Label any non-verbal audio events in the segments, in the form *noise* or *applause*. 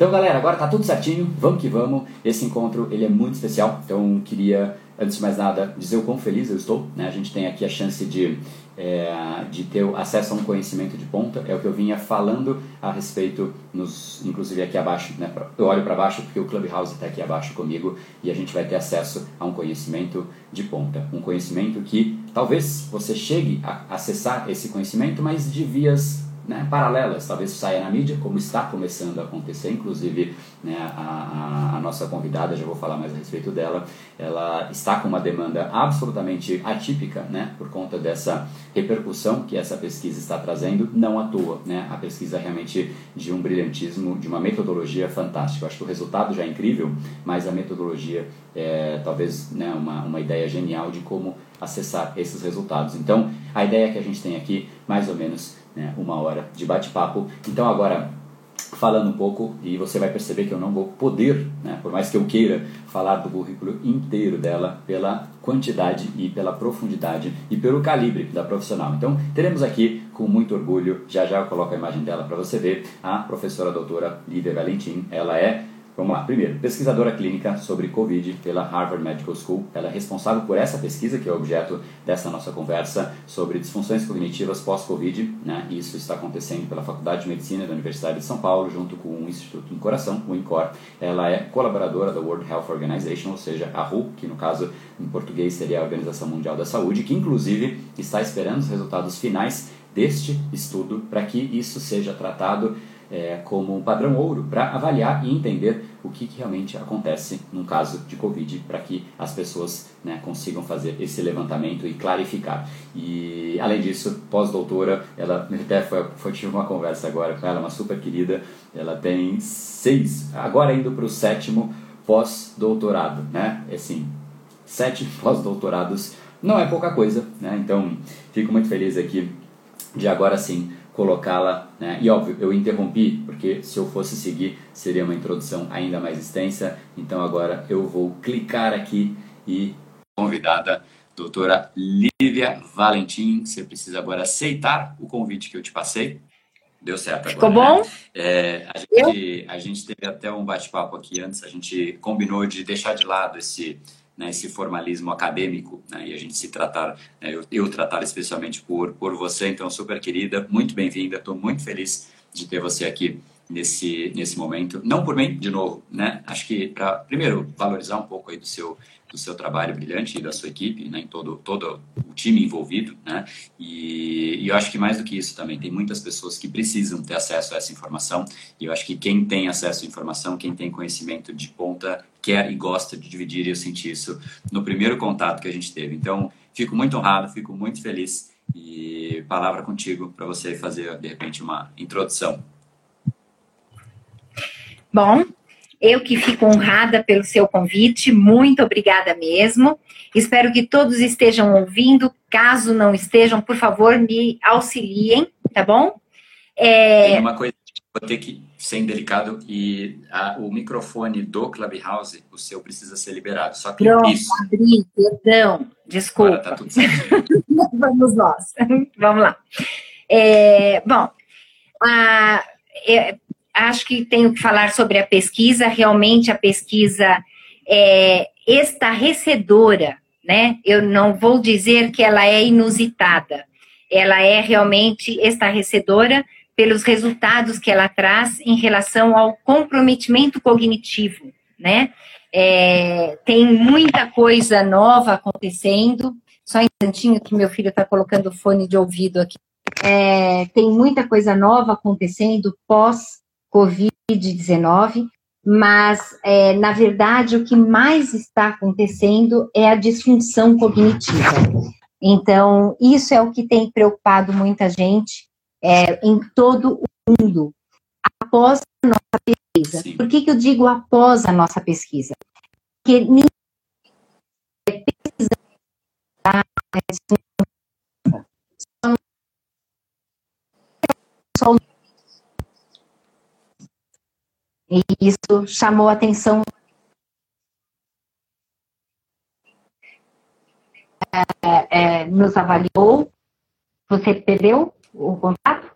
Então, galera, agora tá tudo certinho, vamos que vamos. Esse encontro ele é muito especial, então queria, antes de mais nada, dizer o quão feliz eu estou. Né? A gente tem aqui a chance de, é, de ter acesso a um conhecimento de ponta, é o que eu vinha falando a respeito, nos, inclusive aqui abaixo. Né? Eu olho para baixo porque o Clubhouse está aqui abaixo comigo e a gente vai ter acesso a um conhecimento de ponta. Um conhecimento que talvez você chegue a acessar esse conhecimento, mas de vias né, paralelas, talvez saia na mídia, como está começando a acontecer, inclusive né, a, a, nossa convidada, já vou falar mais a respeito dela, ela está com uma demanda absolutamente atípica, né, por conta dessa repercussão que essa pesquisa está trazendo, não à toa, né, a pesquisa é realmente de um brilhantismo, de uma metodologia fantástica, acho que o resultado já é incrível, mas a metodologia é talvez né, uma, uma ideia genial de como acessar esses resultados. Então, a ideia que a gente tem aqui, mais ou menos, né, uma hora de bate-papo. Então agora falando um pouco e você vai perceber que eu não vou poder, né, por mais que eu queira falar do currículo inteiro dela pela quantidade e pela profundidade e pelo calibre da profissional. Então teremos aqui com muito orgulho, já já eu coloco a imagem dela para você ver, a professora doutora Lívia Valentim. Ela é Vamos lá. Primeiro, pesquisadora clínica sobre Covid pela Harvard Medical School. Ela é responsável por essa pesquisa, que é o objeto dessa nossa conversa, sobre disfunções cognitivas pós-Covid. Né? Isso está acontecendo pela Faculdade de Medicina da Universidade de São Paulo, junto com o Instituto do Coração, o INCOR. Ela é colaboradora da World Health Organization, ou seja, a WHO, que no caso em português seria a Organização Mundial da Saúde, que inclusive está esperando os resultados finais deste estudo para que isso seja tratado é, como um padrão ouro para avaliar e entender o que, que, realmente acontece num caso de Covid, para que as pessoas né, consigam fazer esse levantamento e clarificar. E além disso, pós-doutora, ela até foi, foi tive uma conversa agora com ela, uma super querida, ela tem seis, agora indo para o sétimo pós-doutorado, né? Assim, sete *laughs* pós-doutorados não é pouca coisa, né? Então, fico muito feliz aqui de agora sim colocá-la, né? e óbvio, eu interrompi, porque se eu fosse seguir seria uma introdução ainda mais extensa, então agora eu vou clicar aqui e convidada, doutora Lívia Valentim, você precisa agora aceitar o convite que eu te passei, Deu certo agora. Ficou bom? Né? É, a, gente, a gente teve até um bate-papo aqui antes, a gente combinou de deixar de lado esse né, esse formalismo acadêmico, né, e a gente se tratar, né, eu, eu, tratar especialmente por, por você, então super querida, muito bem-vinda, estou muito feliz de ter você aqui nesse, nesse momento, não por mim, de novo, né, acho que para, primeiro, valorizar um pouco aí do seu, do seu trabalho brilhante e da sua equipe, né, em todo, todo o time envolvido, né, e, e, eu acho que mais do que isso também, tem muitas pessoas que precisam ter acesso a essa informação, e eu acho que quem tem acesso à informação, quem tem conhecimento de ponta, quer e gosta de dividir, e eu senti isso no primeiro contato que a gente teve. Então, fico muito honrado, fico muito feliz, e palavra contigo para você fazer, de repente, uma introdução. Bom, eu que fico honrada pelo seu convite, muito obrigada mesmo. Espero que todos estejam ouvindo. Caso não estejam, por favor, me auxiliem, tá bom? É... Tem uma coisa que vou ter que ser indelicado e a, o microfone do Clubhouse, o seu precisa ser liberado. Só que Pronto, isso. Abri, perdão, desculpa. Agora tá tudo certo. *laughs* Vamos nós. *laughs* Vamos lá. É, bom, a, é, acho que tenho que falar sobre a pesquisa. Realmente a pesquisa é estarrecedora, né? Eu não vou dizer que ela é inusitada. Ela é realmente estarrecedora pelos resultados que ela traz em relação ao comprometimento cognitivo, né? É, tem muita coisa nova acontecendo. Só um instantinho que meu filho está colocando fone de ouvido aqui. É, tem muita coisa nova acontecendo pós Covid-19, mas, é, na verdade, o que mais está acontecendo é a disfunção cognitiva. Então, isso é o que tem preocupado muita gente é, em todo o mundo, após a nossa pesquisa. Sim. Por que, que eu digo após a nossa pesquisa? Porque ninguém pesquisa só e isso chamou a atenção é, é, nos avaliou. Você perdeu o contato?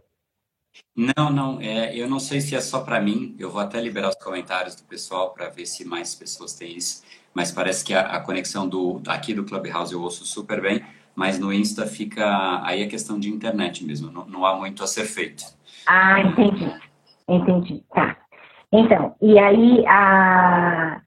Não, não, é, eu não sei se é só para mim. Eu vou até liberar os comentários do pessoal para ver se mais pessoas têm isso. Mas parece que a, a, conexão do aqui do Clubhouse eu ouço super bem, mas no Insta fica aí a é questão de internet mesmo. Não, não há muito a ser feito. Ah, entendi, entendi. Tá. Então, e aí a,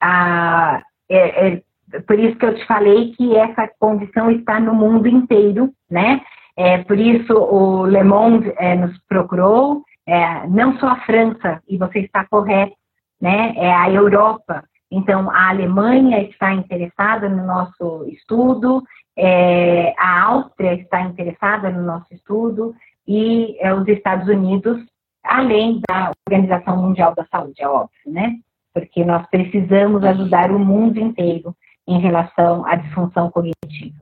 a é, é, por isso que eu te falei que essa condição está no mundo inteiro, né? É, por isso o Le Monde é, nos procurou, é, não só a França, e você está correto, né? É a Europa. Então, a Alemanha está interessada no nosso estudo, é, a Áustria está interessada no nosso estudo e é, os Estados Unidos, além da Organização Mundial da Saúde, é óbvio, né? Porque nós precisamos ajudar o mundo inteiro em relação à disfunção cognitiva.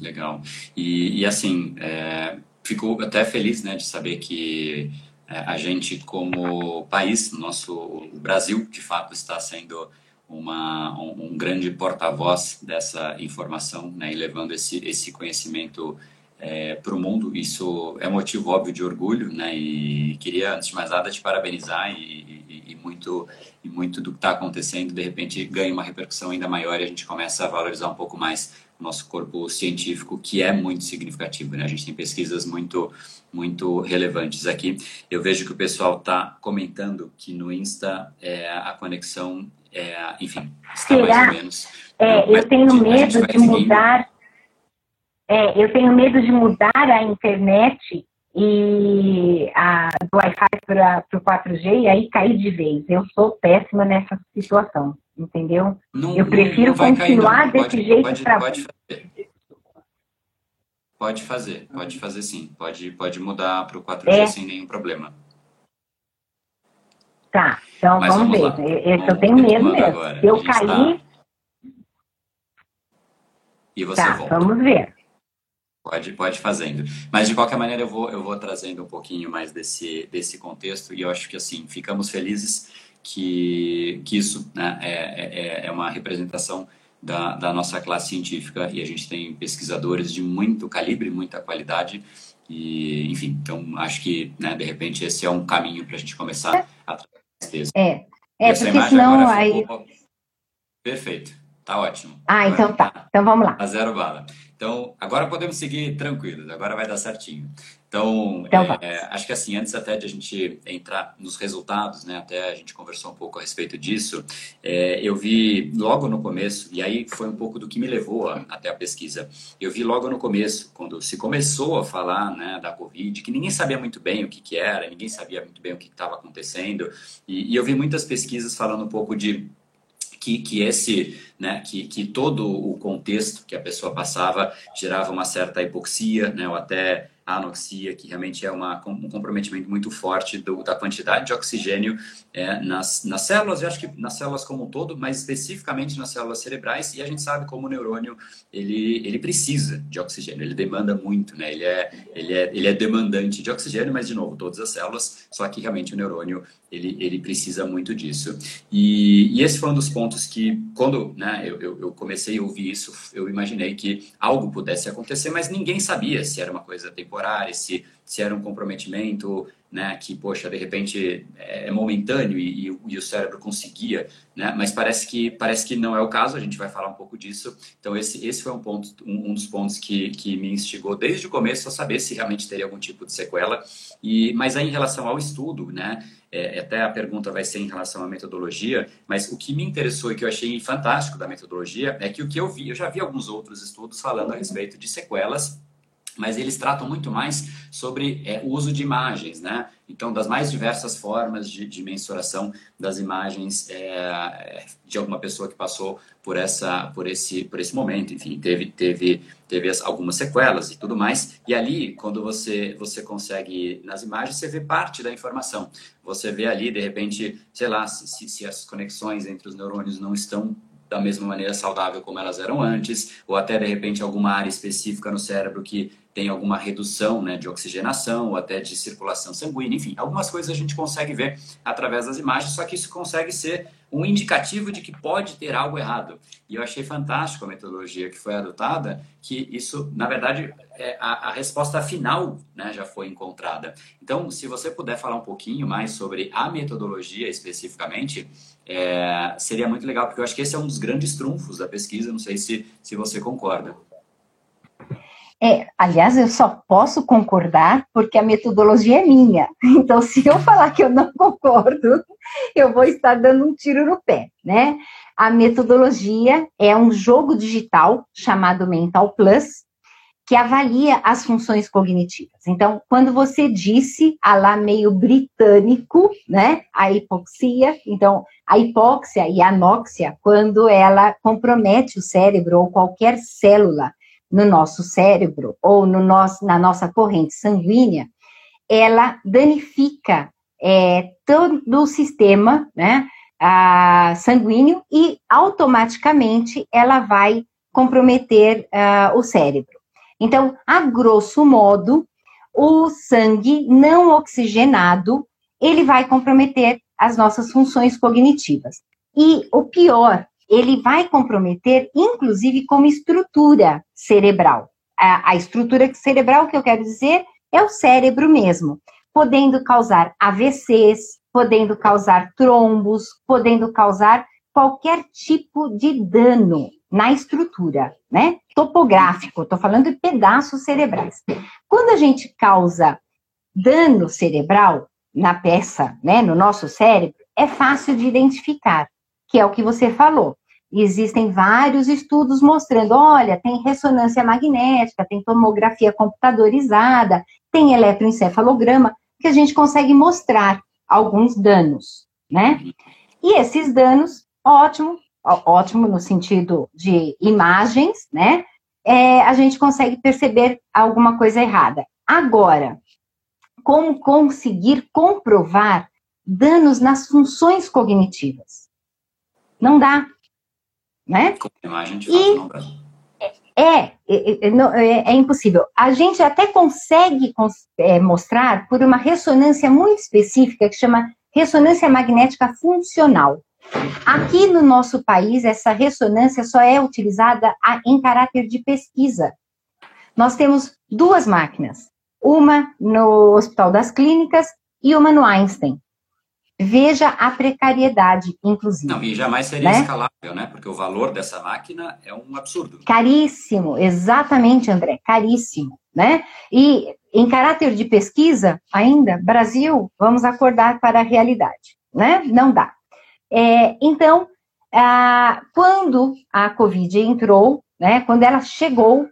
Legal. E, e assim, é, fico até feliz né, de saber que é, a gente, como país, nosso Brasil, de fato, está sendo uma, um, um grande porta-voz dessa informação né, e levando esse, esse conhecimento é, para o mundo. Isso é motivo óbvio de orgulho, né? E queria, antes de mais nada, te parabenizar e, e, e muito e muito do que está acontecendo, de repente, ganha uma repercussão ainda maior e a gente começa a valorizar um pouco mais nosso corpo científico, que é muito significativo. Né? A gente tem pesquisas muito, muito relevantes aqui. Eu vejo que o pessoal está comentando que no Insta é, a conexão, é, enfim, está Será? mais ou menos. É, eu tenho medo de mudar. É, eu tenho medo de mudar a internet e a, do Wi-Fi para o 4G e aí cair de vez. Eu sou péssima nessa situação entendeu? Não, eu prefiro continuar cair, desse pode, jeito para pode fazer. Pode fazer, pode fazer sim. Pode, pode mudar para o 4G é. sem nenhum problema. Tá, então Mas vamos, vamos ver. Eu, eu tenho medo mesmo. Agora. Se eu cair. Tá... E você tá, volta. Vamos ver. Pode, pode fazendo. Mas de qualquer maneira eu vou, eu vou trazendo um pouquinho mais desse, desse contexto e eu acho que assim, ficamos felizes que, que isso né, é, é, é uma representação da, da nossa classe científica e a gente tem pesquisadores de muito calibre, muita qualidade e, enfim, então acho que, né, de repente, esse é um caminho para a gente começar a trazer É, é porque senão aí... Ficou... Perfeito, tá ótimo. Ah, então tá. Então vamos lá. A zero bala. Então, agora podemos seguir tranquilos, agora vai dar certinho. Então, então é, acho que assim, antes até de a gente entrar nos resultados, né, até a gente conversou um pouco a respeito disso, é, eu vi logo no começo, e aí foi um pouco do que me levou a, até a pesquisa, eu vi logo no começo, quando se começou a falar né, da Covid, que ninguém sabia muito bem o que, que era, ninguém sabia muito bem o que estava acontecendo, e, e eu vi muitas pesquisas falando um pouco de que, que esse, né, que, que todo o contexto que a pessoa passava gerava uma certa hipoxia, né, ou até anoxia, que realmente é uma, um comprometimento muito forte do, da quantidade de oxigênio é, nas, nas células, eu acho que nas células como um todo, mas especificamente nas células cerebrais, e a gente sabe como o neurônio, ele, ele precisa de oxigênio, ele demanda muito, né? ele, é, ele, é, ele é demandante de oxigênio, mas, de novo, todas as células, só que realmente o neurônio, ele, ele precisa muito disso. E, e esse foi um dos pontos que, quando né, eu, eu, eu comecei a ouvir isso, eu imaginei que algo pudesse acontecer, mas ninguém sabia se era uma coisa temporária, se, se era um comprometimento né, que, poxa, de repente é momentâneo e, e, e, o cérebro conseguia, né, mas parece que, parece que não é o caso, a gente vai falar um pouco disso. Então, esse, esse foi um, ponto, um, um dos pontos que, que me instigou desde o começo a saber se realmente teria algum tipo de sequela. E, mas aí, em relação ao estudo, né, é, até a pergunta vai ser em relação à metodologia, mas o que me interessou e que eu achei fantástico da metodologia é que o que eu vi, eu já vi alguns outros estudos falando a respeito de sequelas mas eles tratam muito mais sobre é, o uso de imagens, né? Então, das mais diversas formas de, de mensuração das imagens é, de alguma pessoa que passou por essa, por esse, por esse momento, enfim, teve, teve, teve algumas sequelas e tudo mais. E ali, quando você, você consegue nas imagens, você vê parte da informação. Você vê ali, de repente, sei lá, se, se as conexões entre os neurônios não estão da mesma maneira saudável como elas eram antes, ou até de repente alguma área específica no cérebro que tem alguma redução né, de oxigenação ou até de circulação sanguínea, enfim, algumas coisas a gente consegue ver através das imagens, só que isso consegue ser um indicativo de que pode ter algo errado. E eu achei fantástico a metodologia que foi adotada, que isso, na verdade, é a, a resposta final né, já foi encontrada. Então, se você puder falar um pouquinho mais sobre a metodologia especificamente, é, seria muito legal, porque eu acho que esse é um dos grandes trunfos da pesquisa, não sei se, se você concorda. É, aliás, eu só posso concordar porque a metodologia é minha. *laughs* Então, se eu falar que eu não concordo, eu vou estar dando um tiro no pé, né? A metodologia é um jogo digital chamado Mental Plus, que avalia as funções cognitivas. Então, quando você disse, a lá meio britânico, né, a hipoxia, então, a hipóxia e a anóxia, quando ela compromete o cérebro ou qualquer célula no nosso cérebro ou no nosso, na nossa corrente sanguínea, ela danifica é, todo o sistema né, a, sanguíneo e automaticamente ela vai comprometer uh, o cérebro. Então, a grosso modo, o sangue não oxigenado, ele vai comprometer as nossas funções cognitivas. E o pior, ele vai comprometer, inclusive, como estrutura cerebral. A, a estrutura cerebral que eu quero dizer é o cérebro mesmo, podendo causar AVCs, podendo causar trombos, podendo causar qualquer tipo de dano na estrutura, né? Topográfico, estou falando de pedaços cerebrais. Quando a gente causa dano cerebral na peça, né, no nosso cérebro, é fácil de identificar, que é o que você falou. Existem vários estudos mostrando, olha, tem ressonância magnética, tem tomografia computadorizada, tem eletroencefalograma, que a gente consegue mostrar alguns danos, né? E esses danos, ótimo, ótimo no sentido de imagens, né? É, a gente consegue perceber alguma coisa errada. Agora, como conseguir comprovar danos nas funções cognitivas? Não dá, né? Com imagem de fato e não dá. É, é, é, é, é, impossível. A gente até consegue é, mostrar por uma ressonância muito específica que chama ressonância magnética funcional. Aqui no nosso país, essa ressonância só é utilizada em caráter de pesquisa. Nós temos duas máquinas, uma no Hospital das Clínicas e uma no Einstein. Veja a precariedade, inclusive. Não, e jamais seria né? escalável, né? Porque o valor dessa máquina é um absurdo. Caríssimo, exatamente, André, caríssimo, né? E em caráter de pesquisa, ainda, Brasil, vamos acordar para a realidade, né? Não dá. É, então, quando a Covid entrou, né, quando ela chegou,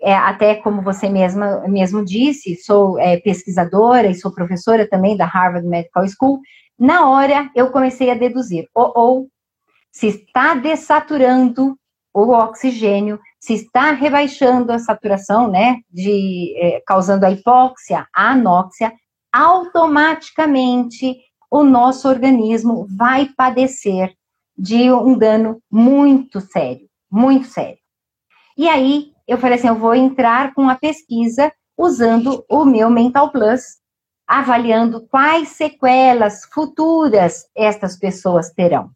é, até como você mesma mesmo disse, sou é, pesquisadora e sou professora também da Harvard Medical School, na hora eu comecei a deduzir, ou, ou se está dessaturando o oxigênio, se está rebaixando a saturação, né, de, é, causando a hipóxia, a anóxia, automaticamente o nosso organismo vai padecer de um dano muito sério, muito sério. E aí eu falei assim, eu vou entrar com a pesquisa usando o meu Mental Plus, avaliando quais sequelas futuras estas pessoas terão.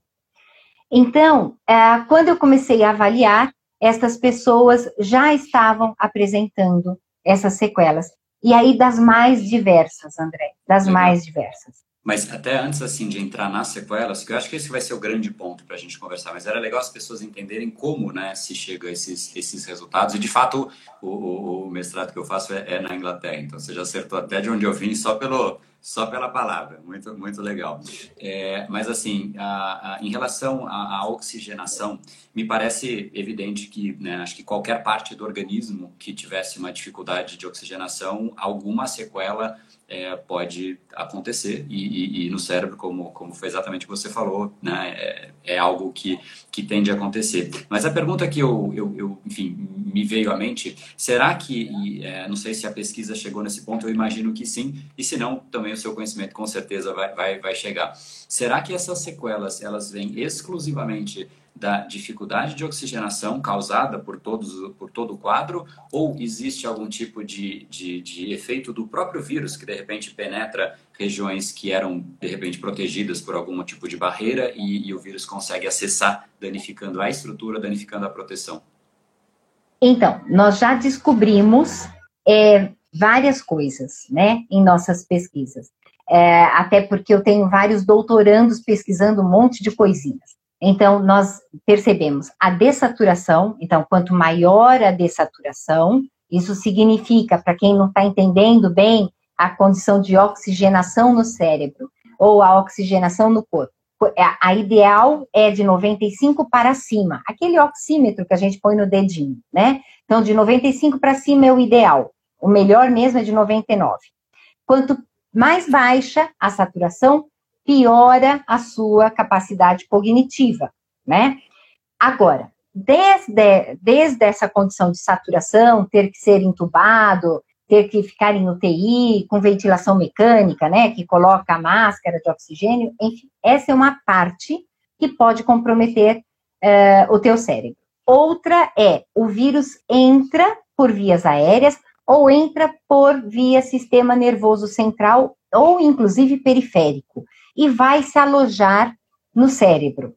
Então, é, quando eu comecei a avaliar, estas pessoas já estavam apresentando essas sequelas. E aí, das mais diversas, André, das Legal. mais diversas. Mas até antes, assim, de entrar nas sequelas, que eu acho que esse vai ser o grande ponto para a gente conversar, mas era legal as pessoas entenderem como, né, se chega a esses, esses resultados. E, de fato, o, o mestrado que eu faço é, é, na Inglaterra, então você já acertou até de onde eu vim só pelo, só pela palavra. Muito, muito legal. É, mas, assim, a, a, em relação à, à, oxigenação, me parece evidente que, né, acho que qualquer parte do organismo que tivesse uma dificuldade de oxigenação, alguma sequela é, pode acontecer e, e, e, no cérebro, como, como foi exatamente o que você falou, né, é, é, algo que, que tende a acontecer. Mas a pergunta que eu, eu, eu enfim, me veio à mente, será que, e, é, não sei se a pesquisa chegou nesse ponto, eu imagino que sim, e se não, também o seu conhecimento com certeza vai, vai, vai chegar. Será que essas sequelas, elas vêm exclusivamente da dificuldade de oxigenação causada por, todos, por todo o quadro, ou existe algum tipo de, de, de, efeito do próprio vírus que de repente penetra regiões que eram de repente protegidas por algum tipo de barreira e, e o vírus consegue acessar, danificando a estrutura, danificando a proteção? Então, nós já descobrimos é, várias coisas, né, em nossas pesquisas. É, até porque eu tenho vários doutorandos pesquisando um monte de coisinhas. Então, nós percebemos a dessaturação, então, quanto maior a dessaturação, isso significa, para quem não está entendendo bem, a condição de oxigenação no cérebro ou a oxigenação no corpo. É, a ideal é de 95 para cima, aquele oxímetro que a gente põe no dedinho, né? Então, de 95 para cima é o ideal. O melhor mesmo é de 99. Quanto mais baixa a saturação, piora a sua capacidade cognitiva, né? Agora, desde, desde essa condição de saturação, ter que ser entubado, ter que ficar em UTI com ventilação mecânica, né, que coloca a máscara de oxigênio, enfim, essa é uma parte que pode comprometer uh, o teu cérebro. Outra é o vírus entra por vias aéreas ou entra por via sistema nervoso central ou inclusive periférico e vai se alojar no cérebro.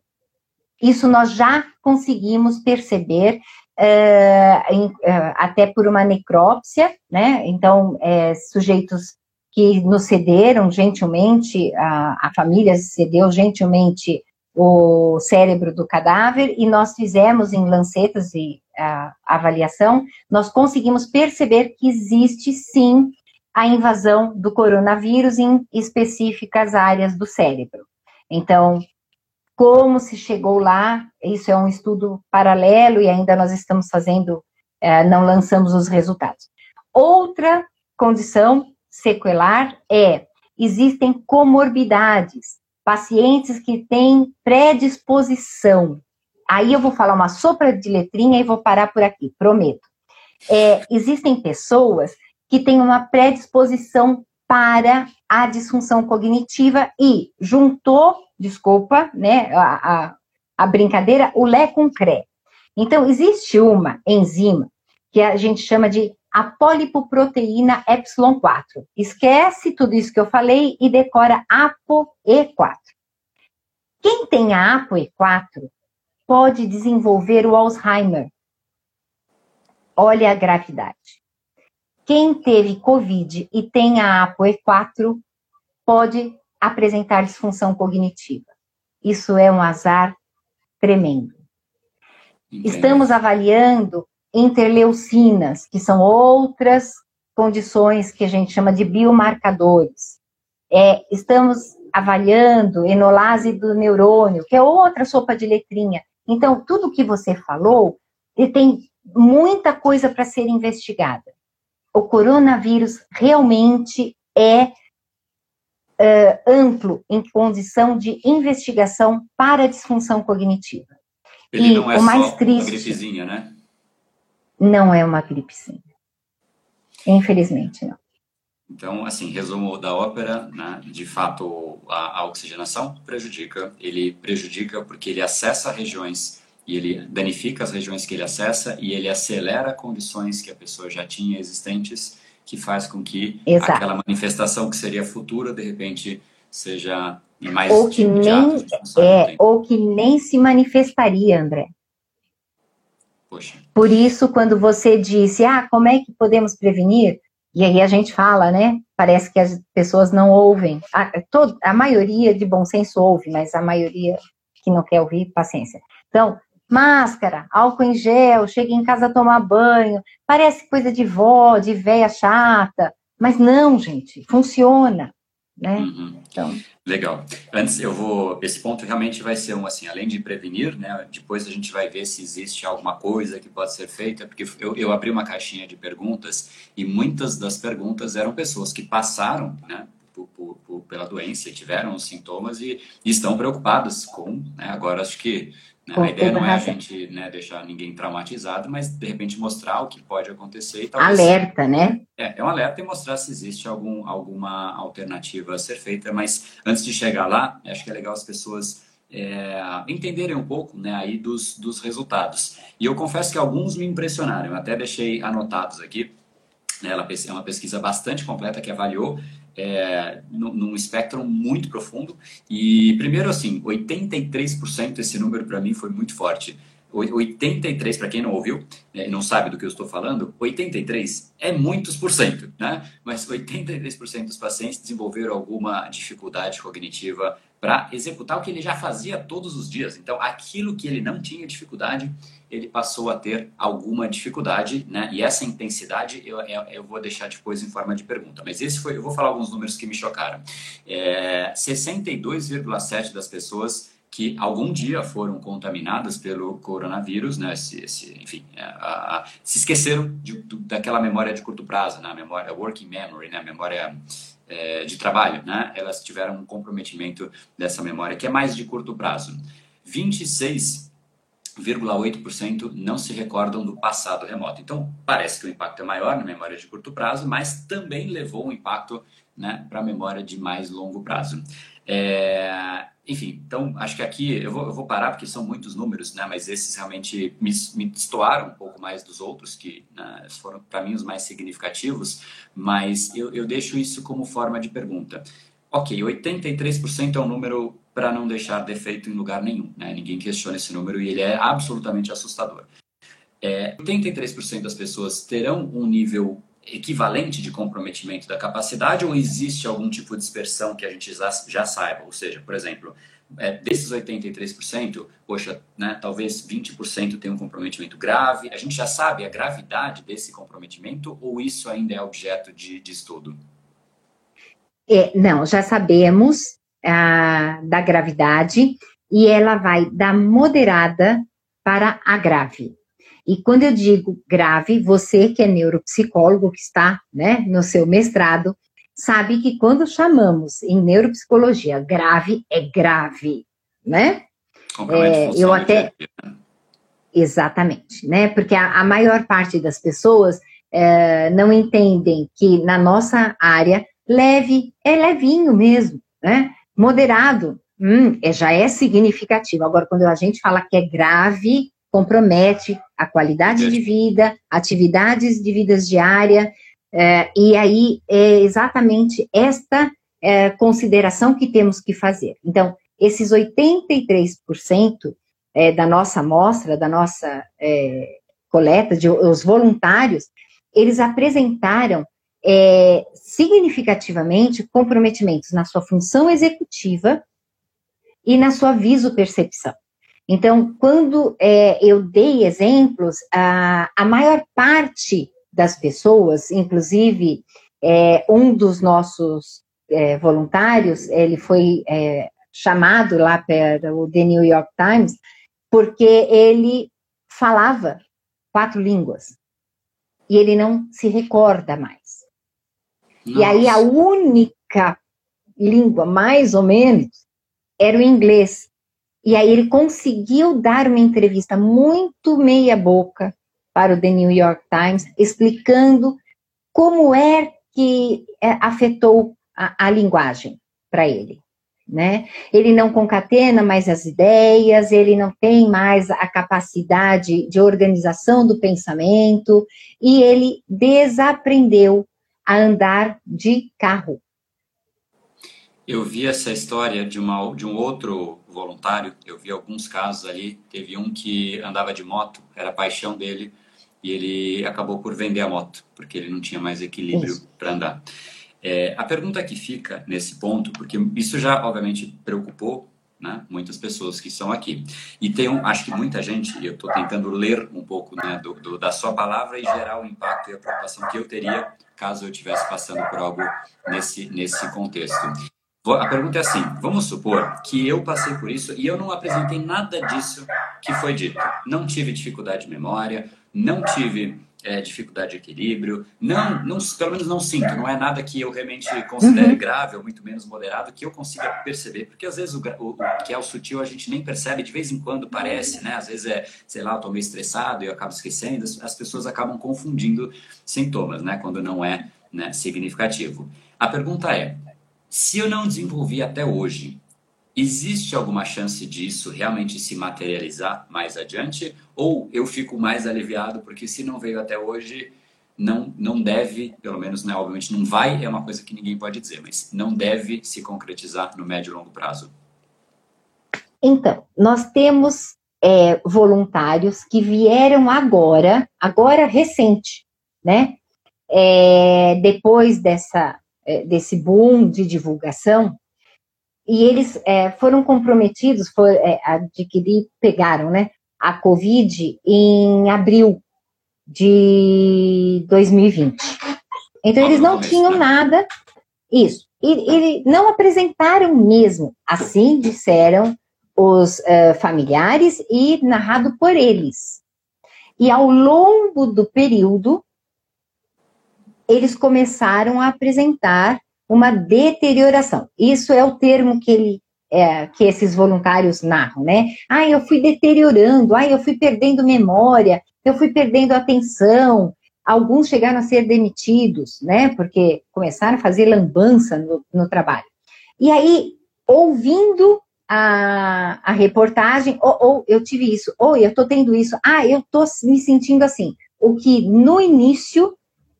Isso nós já conseguimos perceber uh, em, uh, até por uma necrópsia, né? Então, é, sujeitos que nos cederam gentilmente, a, a família cedeu gentilmente o cérebro do cadáver e nós fizemos em lancetas e avaliação, nós conseguimos perceber que existe sim a invasão do coronavírus em específicas áreas do cérebro. Então, como se chegou lá, isso é um estudo paralelo e ainda nós estamos fazendo, é, não lançamos os resultados. Outra condição sequelar é, existem comorbidades, pacientes que têm predisposição. Aí eu vou falar uma sopra de letrinha e vou parar por aqui, prometo. É, existem pessoas que tem uma predisposição para a disfunção cognitiva e juntou, desculpa, né, a, a, a brincadeira, o Lé com Cré. Então, existe uma enzima que a gente chama de a polipoproteína epsilon-4. Esquece tudo isso que eu falei e decora ApoE4. Quem tem a ApoE4 pode desenvolver o Alzheimer. Olha a gravidade. Quem teve Covid e tem a ApoE4 pode apresentar disfunção cognitiva. Isso é um azar tremendo. Entendi. Estamos avaliando interleucinas, que são outras condições que a gente chama de biomarcadores. É, estamos avaliando enolase do neurônio, que é outra sopa de letrinha. Então, tudo que você falou, tem muita coisa para ser investigada o coronavírus realmente é uh, amplo em condição de investigação para disfunção cognitiva. Ele e não é o mais triste, uma gripezinha, né? Não é uma gripezinha. Infelizmente, não. Então, assim, resumo da ópera, né, de fato, a, a oxigenação prejudica. Ele prejudica porque ele acessa regiões e ele danifica as regiões que ele acessa e ele acelera condições que a pessoa já tinha existentes, que faz com que Exato. aquela manifestação que seria futura, de repente, seja mais ou que nem é ou que nem se manifestaria, André. Poxa. Por isso, quando você disse, ah, como é que podemos prevenir? E aí a gente fala, né? Parece que as pessoas não ouvem. A, todo, a maioria de bom senso ouve, mas a maioria que não quer ouvir, paciência. Então, máscara, álcool em gel, chega em casa a tomar banho, parece coisa de vó, de véia chata, mas não, gente, funciona, né? Uhum. Então. Legal. Antes eu vou, esse ponto realmente vai ser um assim, além de prevenir, né? Depois a gente vai ver se existe alguma coisa que pode ser feita, porque eu, eu abri uma caixinha de perguntas e muitas das perguntas eram pessoas que passaram, né? Pela doença, tiveram os sintomas e, e estão preocupadas com, né? Agora acho que? A ideia não é a gente né, deixar ninguém traumatizado, mas de repente mostrar o que pode acontecer. Talvez, alerta, né? É, é um alerta e mostrar se existe algum, alguma alternativa a ser feita. Mas antes de chegar lá, acho que é legal as pessoas é, entenderem um pouco né, aí dos, dos resultados. E eu confesso que alguns me impressionaram, eu até deixei anotados aqui. Né, ela é uma pesquisa bastante completa que avaliou é, num espectro muito profundo. E, primeiro, assim, 83%, esse número para mim foi muito forte. 83, para quem não ouviu e né, não sabe do que eu estou falando, 83 é muitos por cento, né? Mas 83% dos pacientes desenvolveram alguma dificuldade cognitiva para executar o que ele já fazia todos os dias. Então, aquilo que ele não tinha dificuldade, ele passou a ter alguma dificuldade, né? E essa intensidade eu, eu vou deixar depois em forma de pergunta. Mas esse foi, eu vou falar alguns números que me chocaram. É, 62,7 das pessoas que algum dia foram contaminadas pelo coronavírus, né? Esse, esse, enfim, é, a, a, se esqueceram de, de, daquela memória de curto prazo, né? A memória working memory, né? A memória é, de trabalho, né? Elas tiveram um comprometimento dessa memória que é mais de curto prazo. 26,8% não se recordam do passado remoto. Então, parece que o impacto é maior na memória de curto prazo, mas também levou um impacto né, para a memória de mais longo prazo. É, enfim, então acho que aqui eu vou, eu vou, parar porque são muitos números, né? Mas esses realmente me, me destoaram um pouco mais dos outros, que né, foram para mim os mais significativos. Mas eu, eu deixo isso como forma de pergunta. Ok, 83% é um número para não deixar defeito em lugar nenhum, né? Ninguém questiona esse número e ele é absolutamente assustador. É, 83% das pessoas terão um nível equivalente de comprometimento da capacidade ou existe algum tipo de dispersão que a gente já, já saiba? Ou seja, por exemplo, é, desses 83%, poxa, né, talvez 20% tem um comprometimento grave. A gente já sabe a gravidade desse comprometimento ou isso ainda é objeto de, de estudo? É, não, já sabemos ah, da gravidade e ela vai da moderada para a grave. E quando eu digo grave, você que é neuropsicólogo, que está né, no seu mestrado, sabe que quando chamamos em neuropsicologia grave, é grave, né? É, eu até. Né? Exatamente, né? Porque a, a maior parte das pessoas é, não entendem que na nossa área, leve é levinho mesmo, né? Moderado hum, é, já é significativo. Agora, quando a gente fala que é grave, compromete a qualidade de vida, atividades de vida diária, é, e aí é exatamente esta é, consideração que temos que fazer. Então, esses 83% é, da nossa amostra, da nossa é, coleta, de, os voluntários, eles apresentaram é, significativamente comprometimentos na sua função executiva e na sua visopercepção. Então, quando é, eu dei exemplos, a, a maior parte das pessoas, inclusive é, um dos nossos é, voluntários, ele foi é, chamado lá para o The New York Times, porque ele falava quatro línguas e ele não se recorda mais. Nossa. E aí a única língua, mais ou menos, era o inglês. E aí ele conseguiu dar uma entrevista muito meia boca para o The New York Times, explicando como é que é, afetou a, a linguagem para ele. Né? Ele não concatena mais as ideias, ele não tem mais a capacidade de organização do pensamento e ele desaprendeu a andar de carro. Eu vi essa história de, uma, de um outro voluntário, eu vi alguns casos ali. Teve um que andava de moto, era a paixão dele, e ele acabou por vender a moto, porque ele não tinha mais equilíbrio para andar. É, a pergunta que fica nesse ponto, porque isso já obviamente preocupou né, muitas pessoas que estão aqui. E tem um, acho que muita gente, e eu estou tentando ler um pouco né, do, do, da sua palavra e gerar o impacto e a preocupação que eu teria caso eu estivesse passando por algo nesse, nesse contexto. A pergunta é assim: vamos supor que eu passei por isso e eu não apresentei nada disso que foi dito. Não tive dificuldade de memória, não tive é, dificuldade de equilíbrio, não, não, pelo menos não sinto, não é nada que eu realmente considere uhum. grave ou muito menos moderado que eu consiga perceber, porque às vezes o, o, o, que é o sutil a gente nem percebe, de vez em quando parece, né? Às vezes é, sei lá, eu tô meio estressado e eu acabo esquecendo, as, as pessoas acabam confundindo sintomas, né? Quando não é né, significativo. A pergunta é, se eu não desenvolvi até hoje Existe alguma chance disso realmente se materializar mais adiante? Ou eu fico mais aliviado porque se não veio até hoje, não, não deve, pelo menos, né, obviamente não vai, é uma coisa que ninguém pode dizer, mas não deve se concretizar no médio e longo prazo? Então, nós temos é, voluntários que vieram agora, agora recente, né? É, depois dessa, desse boom de divulgação, e eles é, foram comprometidos, for, é, adquirir, pegaram, né, a Covid em abril de 2020. Então, eles não tinham nada, isso, e, e não apresentaram mesmo, assim disseram os uh, familiares e narrado por eles. E ao longo do período, eles começaram a apresentar uma deterioração. Isso é o termo que, ele, é, que esses voluntários narram, né? Ah, eu fui deteriorando, ah, eu fui perdendo memória, eu fui perdendo atenção. Alguns chegaram a ser demitidos, né? Porque começaram a fazer lambança no, no trabalho. E aí, ouvindo a, a reportagem, ou, ou, eu tive isso, ou eu tô tendo isso, ah, eu tô me sentindo assim. O que no início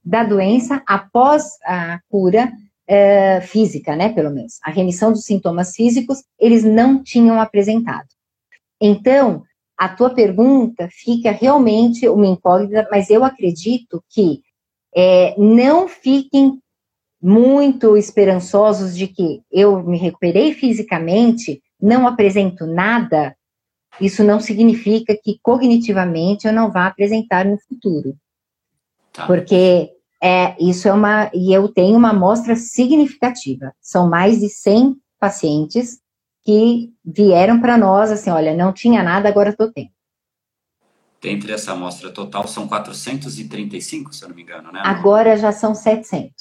da doença, após a cura, é, física, né, pelo menos, a remissão dos sintomas físicos, eles não tinham apresentado. Então, a tua pergunta fica realmente uma incógnita, mas eu acredito que é, não fiquem muito esperançosos de que eu me recuperei fisicamente, não apresento nada, isso não significa que cognitivamente eu não vá apresentar no futuro. Tá. Porque é, isso é uma. E eu tenho uma amostra significativa. São mais de 100 pacientes que vieram para nós assim: olha, não tinha nada, agora estou tendo. Dentre essa amostra total, são 435, se eu não me engano, né? Agora já são 700.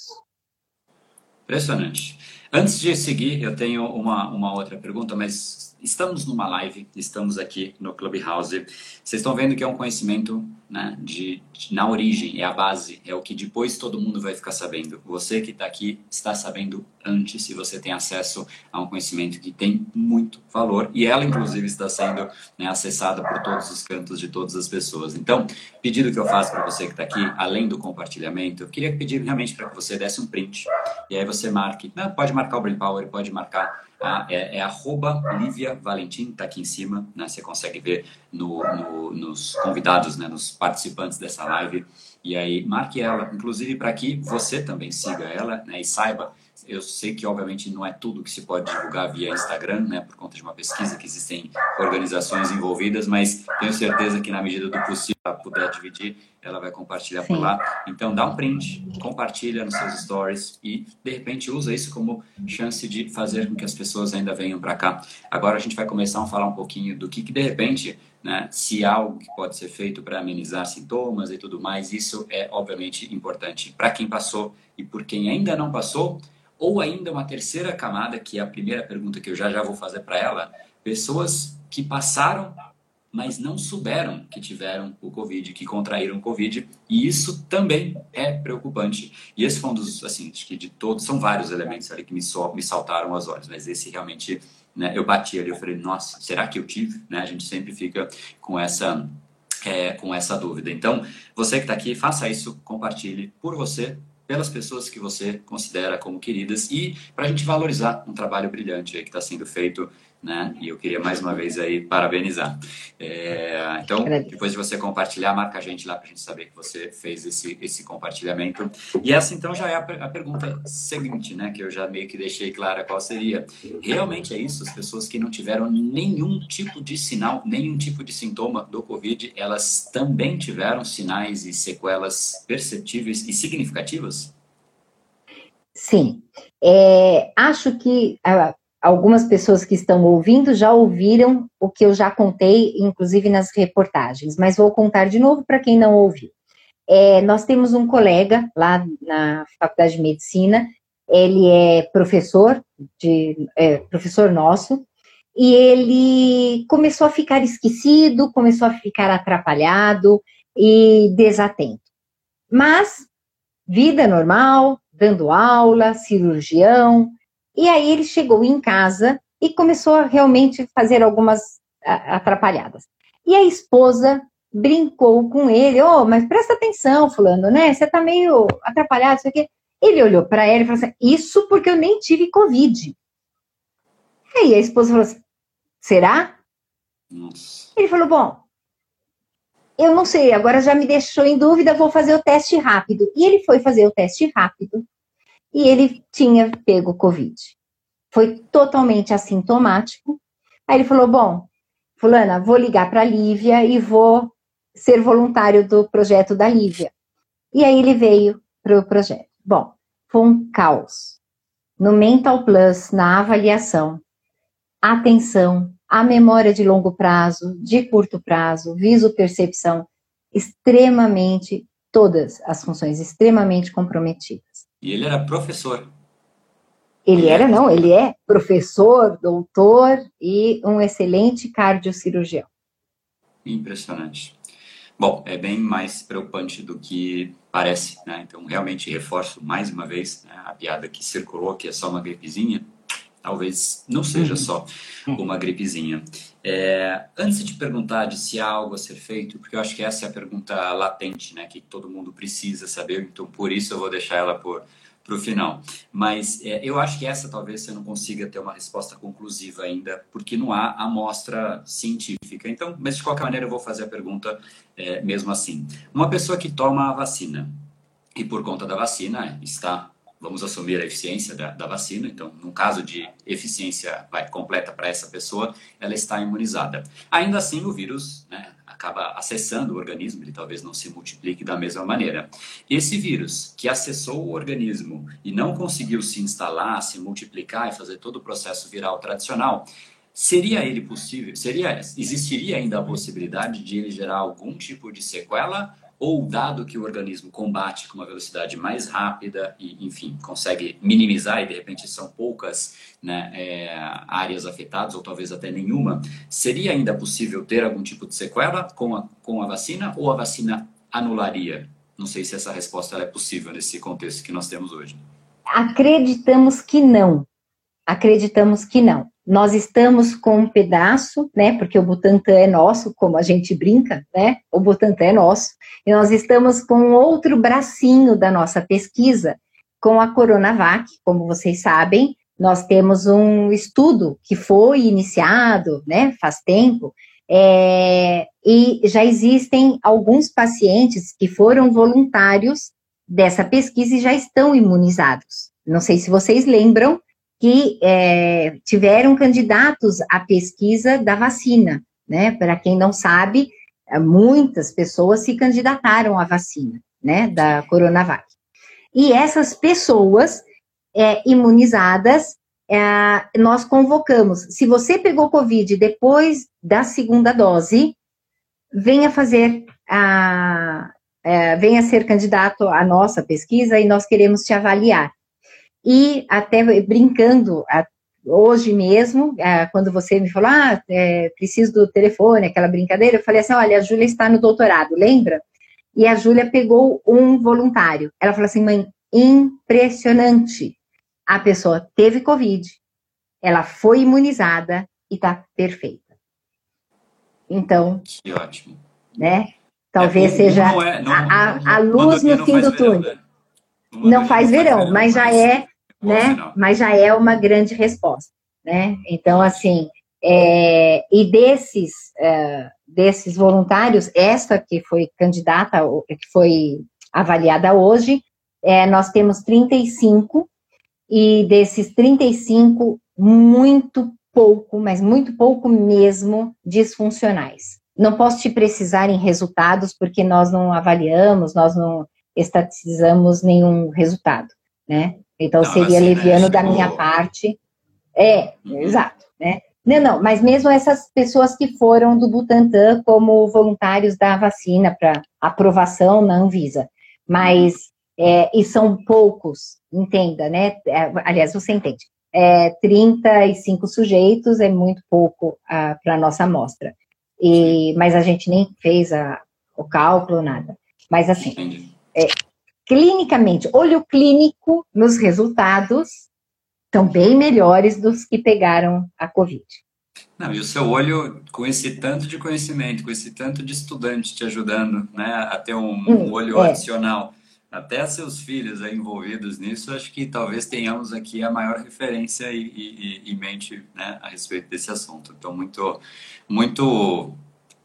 Impressionante. Antes de seguir, eu tenho uma, uma outra pergunta, mas estamos numa live, estamos aqui no Clubhouse. Vocês estão vendo que é um conhecimento né, de, de, na origem, é a base, é o que depois todo mundo vai ficar sabendo. Você que está aqui está sabendo antes se você tem acesso a um conhecimento que tem muito valor e ela, inclusive, está sendo né, acessada por todos os cantos de todas as pessoas. Então, pedido que eu faço para você que está aqui, além do compartilhamento, eu queria pedir realmente para que você desse um print e aí você marque, né, pode marcar o Brain Power, pode marcar é, é arroba Lívia Valentim, está aqui em cima, né? Você consegue ver no, no, nos convidados, né? Nos participantes dessa live. E aí, marque ela, inclusive para que você também siga ela né? e saiba eu sei que, obviamente, não é tudo que se pode divulgar via Instagram, né, por conta de uma pesquisa que existem organizações envolvidas, mas tenho certeza que, na medida do possível, ela puder dividir, ela vai compartilhar Sim. por lá. Então, dá um print, compartilha nos seus stories e, de repente, usa isso como chance de fazer com que as pessoas ainda venham para cá. Agora, a gente vai começar a falar um pouquinho do que, que de repente, né, se há algo que pode ser feito para amenizar sintomas e tudo mais, isso é, obviamente, importante para quem passou e por quem ainda não passou. Ou ainda uma terceira camada, que é a primeira pergunta que eu já já vou fazer para ela, pessoas que passaram, mas não souberam que tiveram o Covid, que contraíram o Covid, e isso também é preocupante. E esse foi um dos, assim, acho que de todos, são vários elementos ali que me, so, me saltaram aos olhos, mas esse realmente, né, eu bati ali, eu falei, nossa, será que eu tive? Né, a gente sempre fica com essa é, com essa dúvida. Então, você que está aqui, faça isso, compartilhe por você, pelas pessoas que você considera como queridas e para a gente valorizar um trabalho brilhante que está sendo feito né? E eu queria mais uma vez aí parabenizar. É, então, depois de você compartilhar, marca a gente lá para a gente saber que você fez esse, esse compartilhamento. E essa então já é a, a, pergunta seguinte, né? Que eu já meio que deixei clara qual seria. Realmente é isso? As pessoas que não tiveram nenhum tipo de sinal, nenhum tipo de sintoma do Covid, elas também tiveram sinais e sequelas perceptíveis e significativas? Sim. É, acho que algumas pessoas que estão ouvindo já ouviram o que eu já contei, inclusive nas reportagens, mas vou contar de novo para quem não ouviu. É, nós temos um colega lá na Faculdade de Medicina, ele é professor, de, é, professor nosso, e ele começou a ficar esquecido, começou a ficar atrapalhado e desatento. Mas, vida normal, dando aula, cirurgião, e aí ele chegou em casa e começou a realmente fazer algumas atrapalhadas. E a esposa brincou com ele, oh, mas presta atenção, fulano, né? Você tá meio atrapalhado, isso aqui. Ele olhou para ela e falou assim: Isso porque eu nem tive Covid. Aí a esposa falou assim: Será? Nossa. Ele falou: Bom, eu não sei, agora já me deixou em dúvida, vou fazer o teste rápido. E ele foi fazer o teste rápido e ele tinha pego Covid. Foi totalmente assintomático. Aí ele falou: Bom, Fulana, vou ligar para a Lívia e vou ser voluntário do projeto da Lívia. E aí ele veio para o projeto. Bom, foi um caos. No Mental Plus, na avaliação, atenção, a memória de longo prazo, de curto prazo, visopercepção, extremamente, todas as funções extremamente comprometidas. E ele era professor. Ele era, não, ele é professor, doutor e um excelente cardiocirurgião. Impressionante. Bom, é bem mais preocupante do que parece, né? Então, realmente reforço mais uma vez né, a piada que circulou, que é só uma gripezinha. Talvez não seja só uma gripezinha. É, antes de perguntar de se há algo a ser feito, porque eu acho que essa é a pergunta latente, né? Que todo mundo precisa saber, então por isso eu vou deixar ela por para o final. Mas é, eu acho que essa talvez você não consiga ter uma resposta conclusiva ainda, porque não há amostra científica. Então, mas de qualquer maneira eu vou fazer a pergunta é, mesmo assim. Uma pessoa que toma a vacina e por conta da vacina está vamos assumir a eficiência da, da, vacina. Então, no caso de eficiência vai, completa para essa pessoa, ela está imunizada. Ainda assim, o vírus né, acaba acessando o organismo, ele talvez não se multiplique da mesma maneira. Esse vírus que acessou o organismo e não conseguiu se instalar, se multiplicar e fazer todo o processo viral tradicional, seria ele possível, seria, existiria ainda a possibilidade de ele gerar algum tipo de sequela ou dado que o organismo combate com uma velocidade mais rápida e, enfim, consegue minimizar e de repente são poucas né, é, áreas afetadas ou talvez até nenhuma, seria ainda possível ter algum tipo de sequela com a, com a vacina ou a vacina anularia? Não sei se essa resposta é possível nesse contexto que nós temos hoje. Acreditamos que não. Acreditamos que não. Nós estamos com um pedaço, né? Porque o Butantan é nosso, como a gente brinca, né? O Butantan é nosso. E nós estamos com outro bracinho da nossa pesquisa, com a Coronavac, como vocês sabem, nós temos um estudo que foi iniciado, né, faz tempo, é, e já existem alguns pacientes que foram voluntários dessa pesquisa e já estão imunizados. Não sei se vocês lembram, que é, tiveram candidatos à pesquisa da vacina, né? Para quem não sabe, é, muitas pessoas se candidataram à vacina, né? Da Coronavac. E essas pessoas é, imunizadas, é, nós convocamos. Se você pegou Covid depois da segunda dose, venha fazer a. É, venha ser candidato à nossa pesquisa e nós queremos te avaliar. E até brincando, hoje mesmo, é, quando você me falou, ah, é, preciso do telefone, aquela brincadeira, eu falei assim, olha, a Júlia está no doutorado, lembra? E a Júlia pegou um voluntário. Ela falou assim, mãe, impressionante. A pessoa teve Covid, ela foi imunizada e está perfeita. Então. Que ótimo. Né? Talvez é, seja é, não, a, a, a, luz no fim do túnel. Né? Não faz verão, mas já é né? Mas já é uma grande resposta, né? Então, assim, é, e desses, é, desses voluntários, esta que foi candidata, que foi avaliada hoje, é, nós temos 35, e desses 35, muito pouco, mas muito pouco mesmo, disfuncionais. Não posso te precisar em resultados, porque nós não avaliamos, nós não estatizamos nenhum resultado, né? Então, não, seria assim, leviano né? da minha parte. É, uhum. exato, né? Não, não, mas mesmo essas pessoas que foram do Butantan como voluntários da vacina para aprovação na Anvisa. Mas, é, e são poucos, entenda, né? É, aliás, você entende. É, 35 sujeitos é muito pouco para a nossa amostra. E, mas a gente nem fez a, o cálculo, nada. Mas assim, é, clinicamente, olho clínico nos resultados, São bem melhores dos que pegaram a Covid. Não, e o seu olho, com esse tanto de conhecimento, com esse tanto de estudante te ajudando né, a ter um, um hum, olho é. adicional, até seus filhos aí envolvidos nisso, acho que talvez tenhamos aqui a maior referência e, e, e mente né, a respeito desse assunto. Então, muito, muito,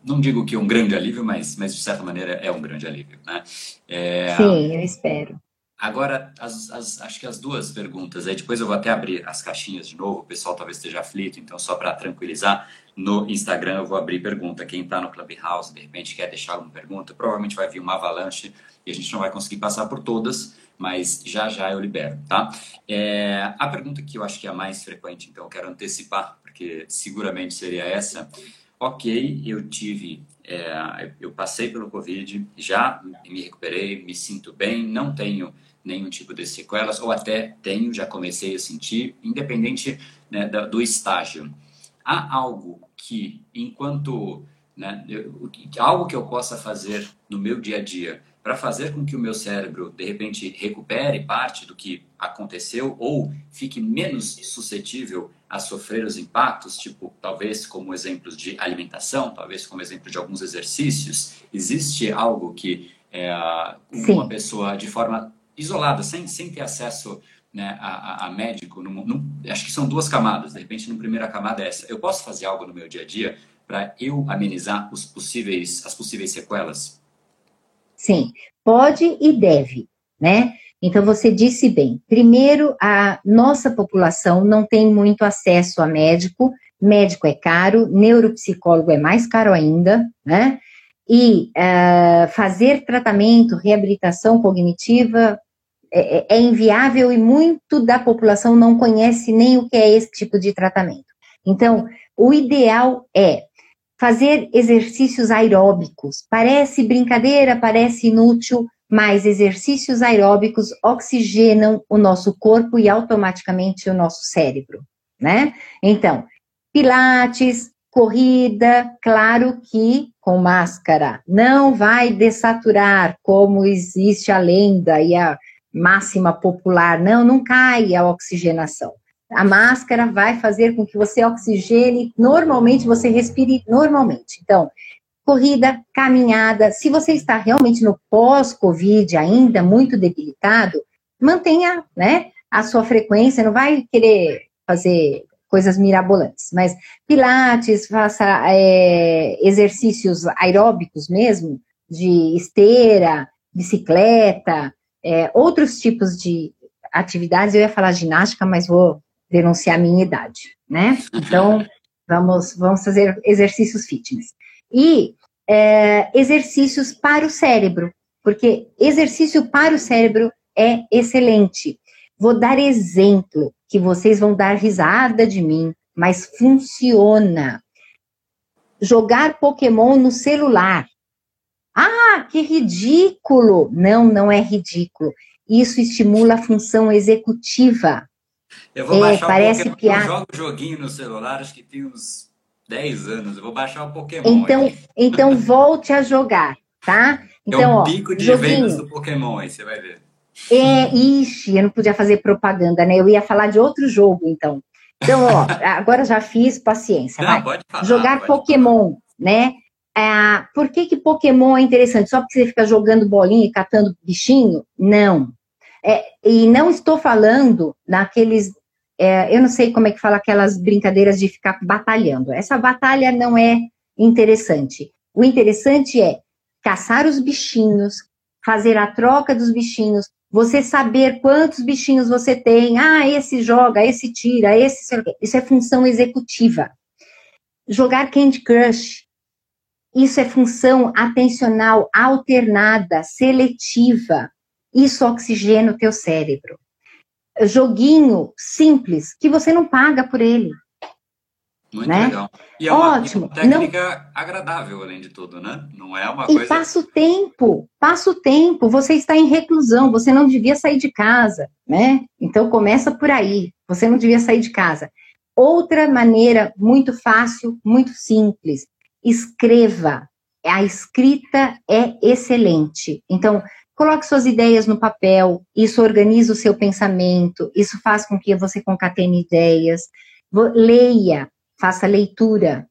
não digo que um grande alívio, mas, mas de certa maneira é um grande alívio. Né? É, Sim, eu espero. Agora, as, as, acho que as duas perguntas, aí depois eu vou até abrir as caixinhas de novo, o pessoal talvez esteja aflito, então só para tranquilizar, no Instagram eu vou abrir pergunta. Quem está no Clubhouse, de repente quer deixar alguma pergunta, provavelmente vai vir uma avalanche e a gente não vai conseguir passar por todas, mas já já eu libero, tá? É, a pergunta que eu acho que é a mais frequente, então eu quero antecipar, porque seguramente seria essa. Ok, eu tive é, eu passei pelo Covid, já me recuperei, me sinto bem, não tenho nenhum tipo de sequelas, ou até tenho, já comecei a sentir, independente né, do estágio. Há algo que, enquanto. Né, eu, algo que eu possa fazer no meu dia a dia para fazer com que o meu cérebro, de repente, recupere parte do que aconteceu ou fique menos suscetível a sofrer os impactos, tipo, talvez como exemplos de alimentação, talvez como exemplo de alguns exercícios, existe algo que é, uma pessoa, de forma isolada, sem, sem ter acesso né, a, a, médico, num, num, acho que são duas camadas, de repente, na primeira camada é essa, eu posso fazer algo no meu dia a dia para eu amenizar os possíveis, as possíveis sequelas? Sim, pode e deve, né? Então, você disse bem. Primeiro, a nossa população não tem muito acesso a médico, médico é caro, neuropsicólogo é mais caro ainda, né? E uh, fazer tratamento, reabilitação cognitiva é, é, é inviável e muito da população não conhece nem o que é esse tipo de tratamento. Então, o ideal é fazer exercícios aeróbicos. Parece brincadeira, parece inútil, mas exercícios aeróbicos oxigenam o nosso corpo e automaticamente o nosso cérebro, né? Então, pilates, corrida, claro que com máscara, não vai dessaturar como existe a lenda e a máxima popular, não, não cai a oxigenação. A máscara vai fazer com que você oxigene normalmente, você respire normalmente. Então, corrida, caminhada. Se você está realmente no pós-Covid ainda muito debilitado, mantenha, né, a sua frequência, não vai querer fazer coisas mirabolantes, mas pilates, faça é, exercícios aeróbicos mesmo, de esteira, bicicleta, é, outros tipos de atividades. Eu ia falar ginástica, mas vou denunciar a minha idade, né? Então, vamos, vamos fazer exercícios fitness. E é, exercícios para o cérebro, porque exercício para o cérebro é excelente. Vou dar exemplo, que vocês vão dar risada de mim, mas funciona. Jogar Pokémon no celular. Ah, que ridículo! Não, não é ridículo. Isso estimula a função executiva. Eu vou é, baixar parece um Pokémon, que eu jogo joguinho no celular, acho que tem uns 10 anos. Eu vou baixar um Pokémon. Então, então volte a jogar, tá? Então, é um ó, pico de joguinho. vendas do Pokémon aí, você vai ver. É, ixi, eu não podia fazer propaganda, né? Eu ia falar de outro jogo, então. Então, ó, *laughs* agora já fiz, paciência. Não, vai. Falar, Jogar Pokémon, falar. né? Ah, por que, que Pokémon é interessante? Só porque você fica jogando bolinha e catando bichinho? Não. É, e não estou falando naqueles é, eu não sei como é que fala aquelas brincadeiras de ficar batalhando. Essa batalha não é interessante. O interessante é caçar os bichinhos, fazer a troca dos bichinhos, você saber quantos bichinhos você tem. Ah, esse joga, esse tira, esse. Isso é função executiva. Jogar Candy Crush. Isso é função atencional alternada, seletiva. Isso oxigena o teu cérebro joguinho simples que você não paga por ele. Muito né? legal. E é uma, Ótimo. uma técnica não... agradável, além de tudo, né? Não é uma coisa. E passa o tempo, passa o tempo. Você está em reclusão, você não devia sair de casa, né? Então começa por aí. Você não devia sair de casa. Outra maneira muito fácil, muito simples. Escreva. A escrita é excelente. Então, Coloque suas ideias no papel, isso organiza o seu pensamento, isso faz com que você concatene ideias. Leia, faça leitura.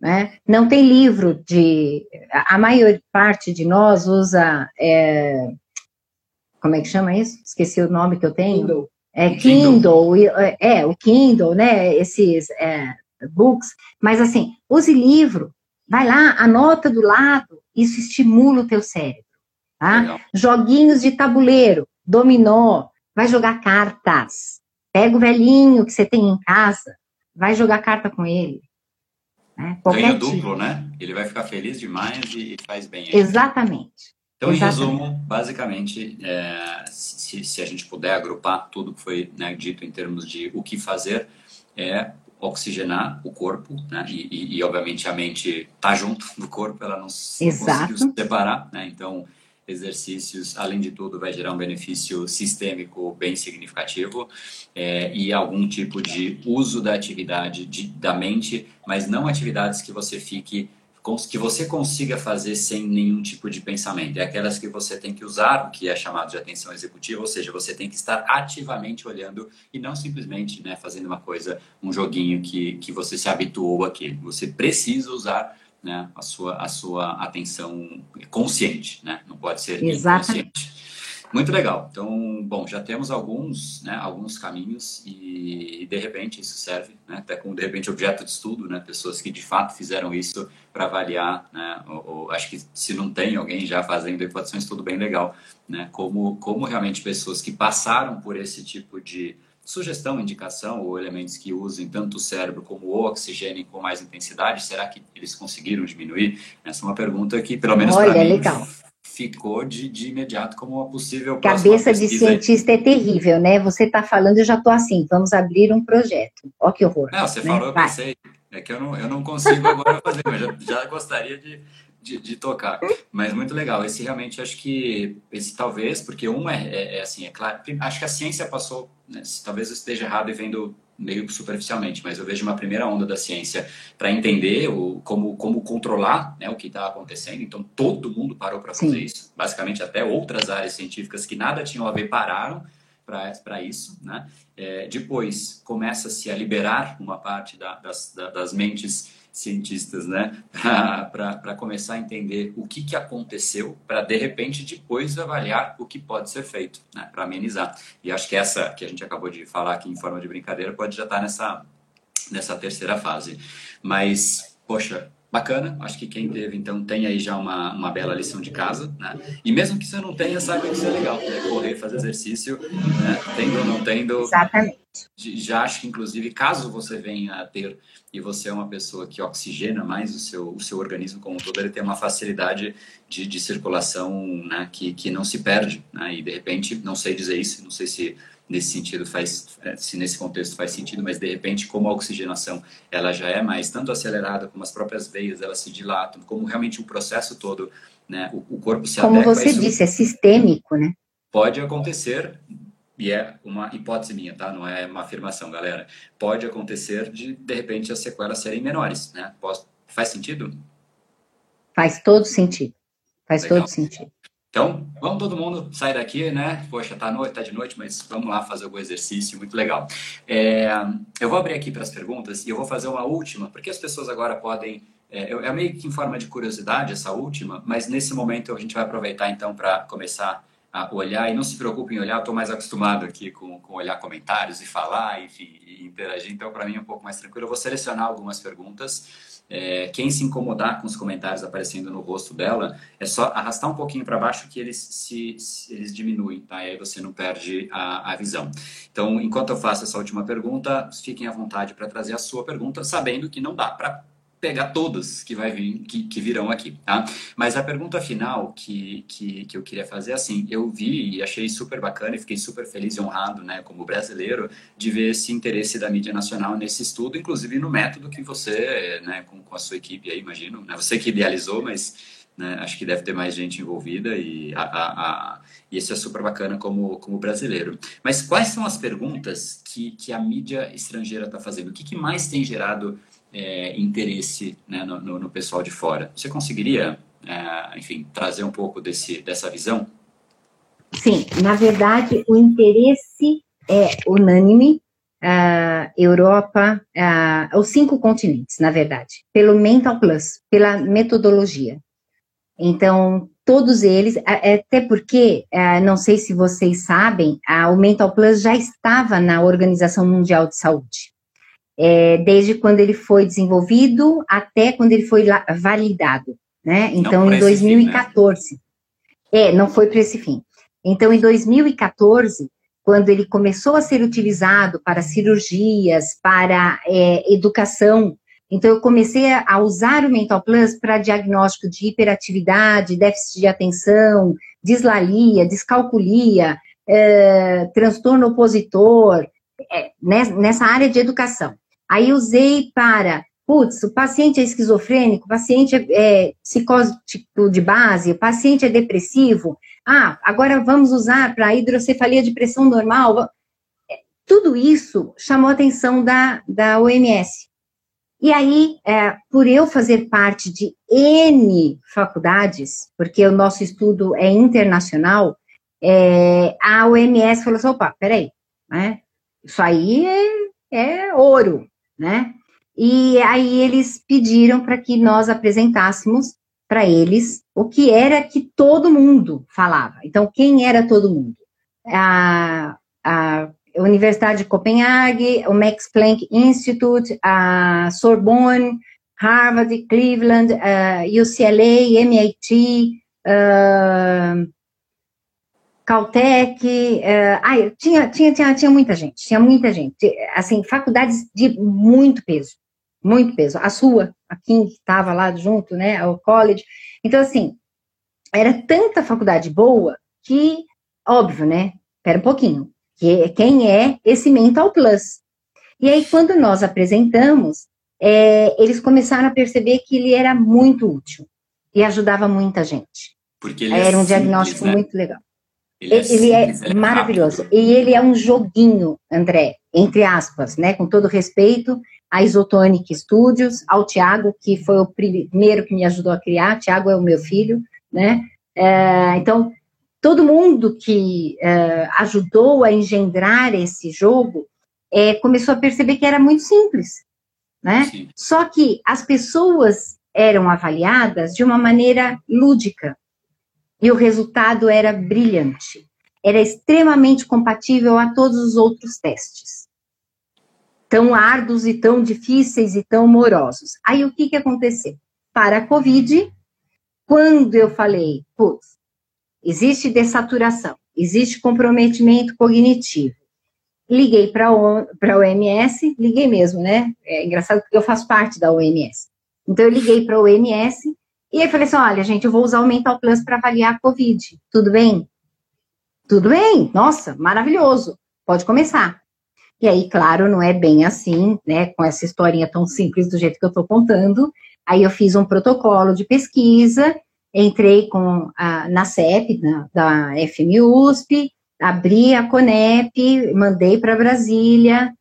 Né? Não tem livro de. A maior parte de nós usa. É, como é que chama isso? Esqueci o nome que eu tenho. Kindle. É Kindle, Kindle. É, é, o Kindle, né? Esses é, books. Mas assim, use livro, vai lá, anota do lado, isso estimula o teu cérebro. Tá? Joguinhos de tabuleiro, dominó, vai jogar cartas. Pega o velhinho que você tem em casa, vai jogar carta com ele. Né? Ganha tipo. duplo, né? Ele vai ficar feliz demais e faz bem. Exatamente. Então, em resumo, basicamente, é, se, se, a gente puder agrupar tudo que foi né, dito em termos de o que fazer, é oxigenar o corpo, né? E, e, e obviamente a mente está junto *laughs* do corpo, ela não, não conseguiu se separar, né? Então, exercícios, além de tudo, vai gerar um benefício sistêmico bem significativo é, e algum tipo de uso da atividade de, da mente, mas não atividades que você fique que você consiga fazer sem nenhum tipo de pensamento. É aquelas que você tem que usar o que é chamado de atenção executiva, ou seja, você tem que estar ativamente olhando e não simplesmente né, fazendo uma coisa, um joguinho que, que você se habituou aqui. Você precisa usar né, a, sua, a sua atenção consciente, né? não pode ser Exatamente. inconsciente. Muito legal. Então, bom, já temos alguns, né, alguns caminhos e de repente isso serve, né, até como de repente objeto de estudo, né, pessoas que de fato fizeram isso para avaliar, né, ou, ou, acho que se não tem alguém já fazendo, pode ser um estudo bem legal, né, como como realmente pessoas que passaram por esse tipo de sugestão, indicação ou elementos que usem tanto o cérebro como o oxigênio com mais intensidade, será que eles conseguiram diminuir? Essa é uma pergunta que, pelo menos para mim, legal. ficou de, de imediato como uma possível Cabeça de cientista é terrível, né? Você está falando, eu já estou assim, vamos abrir um projeto. Ó que horror. Não, você né? falou, eu pensei, é que eu não, eu não consigo agora fazer, mas já, já gostaria de, de, de, tocar. Mas muito legal. Esse realmente acho que esse talvez, porque um é, é, é assim, é claro. Acho que a ciência passou, né, talvez eu esteja errado e vendo meio superficialmente, mas eu vejo uma primeira onda da ciência para entender o, como, como controlar né, o que está acontecendo. Então todo mundo parou para fazer Sim. isso. Basicamente até outras áreas científicas que nada tinham a ver pararam para isso, né? É, depois começa-se a liberar uma parte da, das, da, das mentes cientistas, né, *laughs* para começar a entender o que, que aconteceu, para de repente depois avaliar o que pode ser feito, né, para amenizar. E acho que essa que a gente acabou de falar aqui em forma de brincadeira pode já estar tá nessa, nessa terceira fase. Mas, poxa, bacana. Acho que quem teve, então, tem aí já uma, uma bela lição de casa, né? E mesmo que você não tenha, saiba que isso é legal, né? Correr, fazer exercício, né? Tendo ou não tendo. Exatamente. Já acho que, inclusive, caso você venha a ter e você é uma pessoa que oxigena mais o seu, o seu organismo como um todo, ele tem uma facilidade de, de circulação né? que, que não se perde, né? E, de repente, não sei dizer isso, não sei se nesse sentido faz é, se nesse contexto faz sentido mas de repente como a oxigenação ela já é mais tanto acelerada como as próprias veias elas se dilatam como realmente o processo todo né o, o corpo se como você isso, disse é sistêmico né? pode acontecer e é uma hipótese minha tá? Não é uma afirmação galera. Pode acontecer de de repente as sequelas serem menores né? Posso, faz sentido? Faz todo sentido. Faz Legal. todo sentido então, vamos todo mundo sair daqui, né? Poxa, tá, noite, tá de noite, mas vamos lá fazer algum exercício, muito legal. É, eu vou abrir aqui para as perguntas e eu vou fazer uma última, porque as pessoas agora podem. É, é meio que em forma de curiosidade essa última, mas nesse momento a gente vai aproveitar então para começar a olhar. E não se preocupe em olhar, estou mais acostumado aqui com, com olhar comentários e falar, enfim, e interagir, então para mim é um pouco mais tranquilo. Eu vou selecionar algumas perguntas. É, quem se incomodar com os comentários aparecendo no rosto dela, é só arrastar um pouquinho para baixo que eles se, se, eles diminuem, tá? E aí você não perde a, a visão. Então, enquanto eu faço essa última pergunta, fiquem à vontade para trazer a sua pergunta, sabendo que não dá para pegar todas que vai vir, que, que, virão aqui, tá? Mas a pergunta final que, que, que eu queria fazer é assim, eu vi e achei super bacana e fiquei super feliz e honrado, né, como brasileiro, de ver esse interesse da mídia nacional nesse estudo, inclusive no método que você, né, com, com a sua equipe aí, imagino, né, você que idealizou, mas né, acho que deve ter mais gente envolvida e, a, a, a, e isso é super bacana como, como brasileiro. Mas quais são as perguntas que, que a mídia estrangeira está fazendo? O que, que mais tem gerado é, interesse né, no, no, no, pessoal de fora. Você conseguiria, é, enfim, trazer um pouco desse, dessa visão? sim, na verdade, o interesse é unânime, uh, Europa, uh, os cinco continentes, na verdade, pelo Mental Plus, pela metodologia. Então, todos eles, até porque, não sei se vocês sabem, o Mental Plus já estava na Organização Mundial de Saúde. É, desde quando ele foi desenvolvido até quando ele foi validado, né? Então, em 2014. Fim, né? É, não foi para esse fim. Então, em 2014, quando ele começou a ser utilizado para cirurgias, para é, educação, então eu comecei a usar o Mental Plus para diagnóstico de hiperatividade, déficit de atenção, dislalia, descalculia, é, transtorno opositor, é, nessa área de educação. Aí usei para, putz, o paciente é esquizofrênico, o paciente é, é psicótico de base, o paciente é depressivo, ah, agora vamos usar para hidrocefalia de pressão normal. É, tudo isso chamou a atenção da, da OMS. E aí, é, por eu fazer parte de N faculdades, porque o nosso estudo é internacional, é, a OMS falou assim, opa, peraí, né? Isso aí é, é ouro, né? E aí eles pediram para que nós apresentássemos para eles o que era que todo mundo falava. Então, quem era todo mundo? A, a Universidade de Copenhague, o Max Planck Institute, a Sorbonne, Harvard, Cleveland, uh, UCLA, MIT, uh, Caltech, ai, tinha, tinha, tinha, tinha muita gente, tinha muita gente, assim, faculdades de muito peso, muito peso. A sua, a King, estava lá junto, né, o college. Então, assim, era tanta faculdade boa que, óbvio, né, espera um pouquinho, que, quem é esse Mental Plus? E aí, quando nós apresentamos, é, eles começaram a perceber que ele era muito útil e ajudava muita gente. Porque ele é era um simples, diagnóstico né? muito legal. Ele, é, ele é, simples, é maravilhoso. Rápido. E ele é um joguinho, André, entre aspas, né? Com todo respeito a Isotonic Studios, ao Tiago, que foi o primeiro que me ajudou a criar. Tiago é o meu filho, né? É, então, todo mundo que é, ajudou a engendrar esse jogo é, começou a perceber que era muito simples, né? Sim. Só que as pessoas eram avaliadas de uma maneira lúdica e o resultado era brilhante. Era extremamente compatível a todos os outros testes. Tão árduos e tão difíceis e tão morosos. Aí o que, que aconteceu? Para a Covid, quando eu falei, putz, existe dessaturação, existe comprometimento cognitivo, liguei para a OMS, liguei mesmo, né? É engraçado porque eu faço parte da OMS. Então, eu liguei para a OMS e aí falei assim: olha, gente, eu vou usar o Mental Plus para avaliar a Covid. Tudo bem? Tudo bem, nossa, maravilhoso. Pode começar. E aí, claro, não é bem assim, né? Com essa historinha tão simples do jeito que eu estou contando. Aí eu fiz um protocolo de pesquisa, entrei com a, na CEP, na, da FMUSP, abri a CONEP, mandei para Brasília,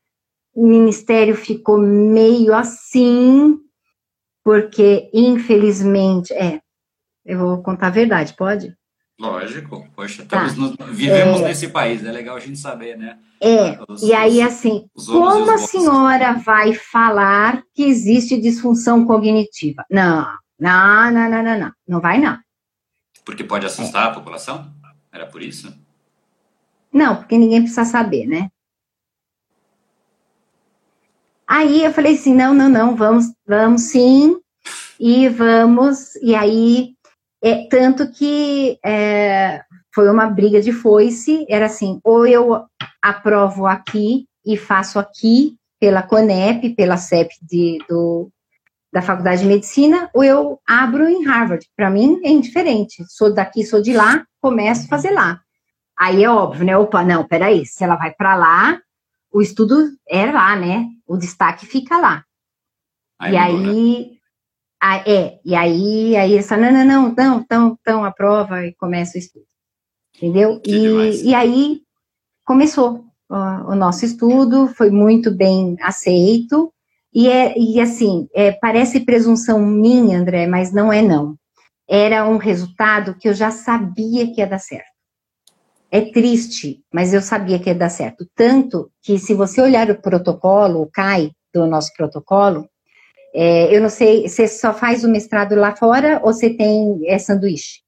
o ministério ficou meio assim, porque infelizmente, é, eu vou contar a verdade, pode? Lógico, poxa, tá. no, vivemos é, nesse país, é legal a gente saber, né? É, os, e aí assim, como a senhora vai falar que existe disfunção cognitiva? Não, não, não, não, não, não, não vai não. Porque pode assustar é. a população? Era por isso? Não, porque ninguém precisa saber, né? Aí eu falei assim, não, não, não, vamos, vamos sim, e vamos, e aí é, tanto que é, foi uma briga de foice, era assim, ou eu aprovo aqui e faço aqui pela CONEP, pela CEP de, do, da Faculdade de Medicina, ou eu abro em Harvard. Para mim é indiferente. Sou daqui, sou de lá, começo a fazer lá. Aí é óbvio, né? Opa, não, peraí, se ela vai para lá, o estudo é lá, né? O destaque fica lá. Aí e aí, ah, é, e aí, aí eles falam, não, não, não, não, então, então aprova e começa o estudo. Entendeu? E, e aí começou o, o, nosso estudo, foi muito bem aceito, e, é, e assim, é, parece presunção minha, André, mas não é não. Era um resultado que eu já sabia que ia dar certo. É triste, mas eu sabia que ia dar certo. Tanto que, se você olhar o protocolo, o CAI do nosso protocolo, é, eu não sei, você só faz o mestrado lá fora ou você tem é, sanduíche?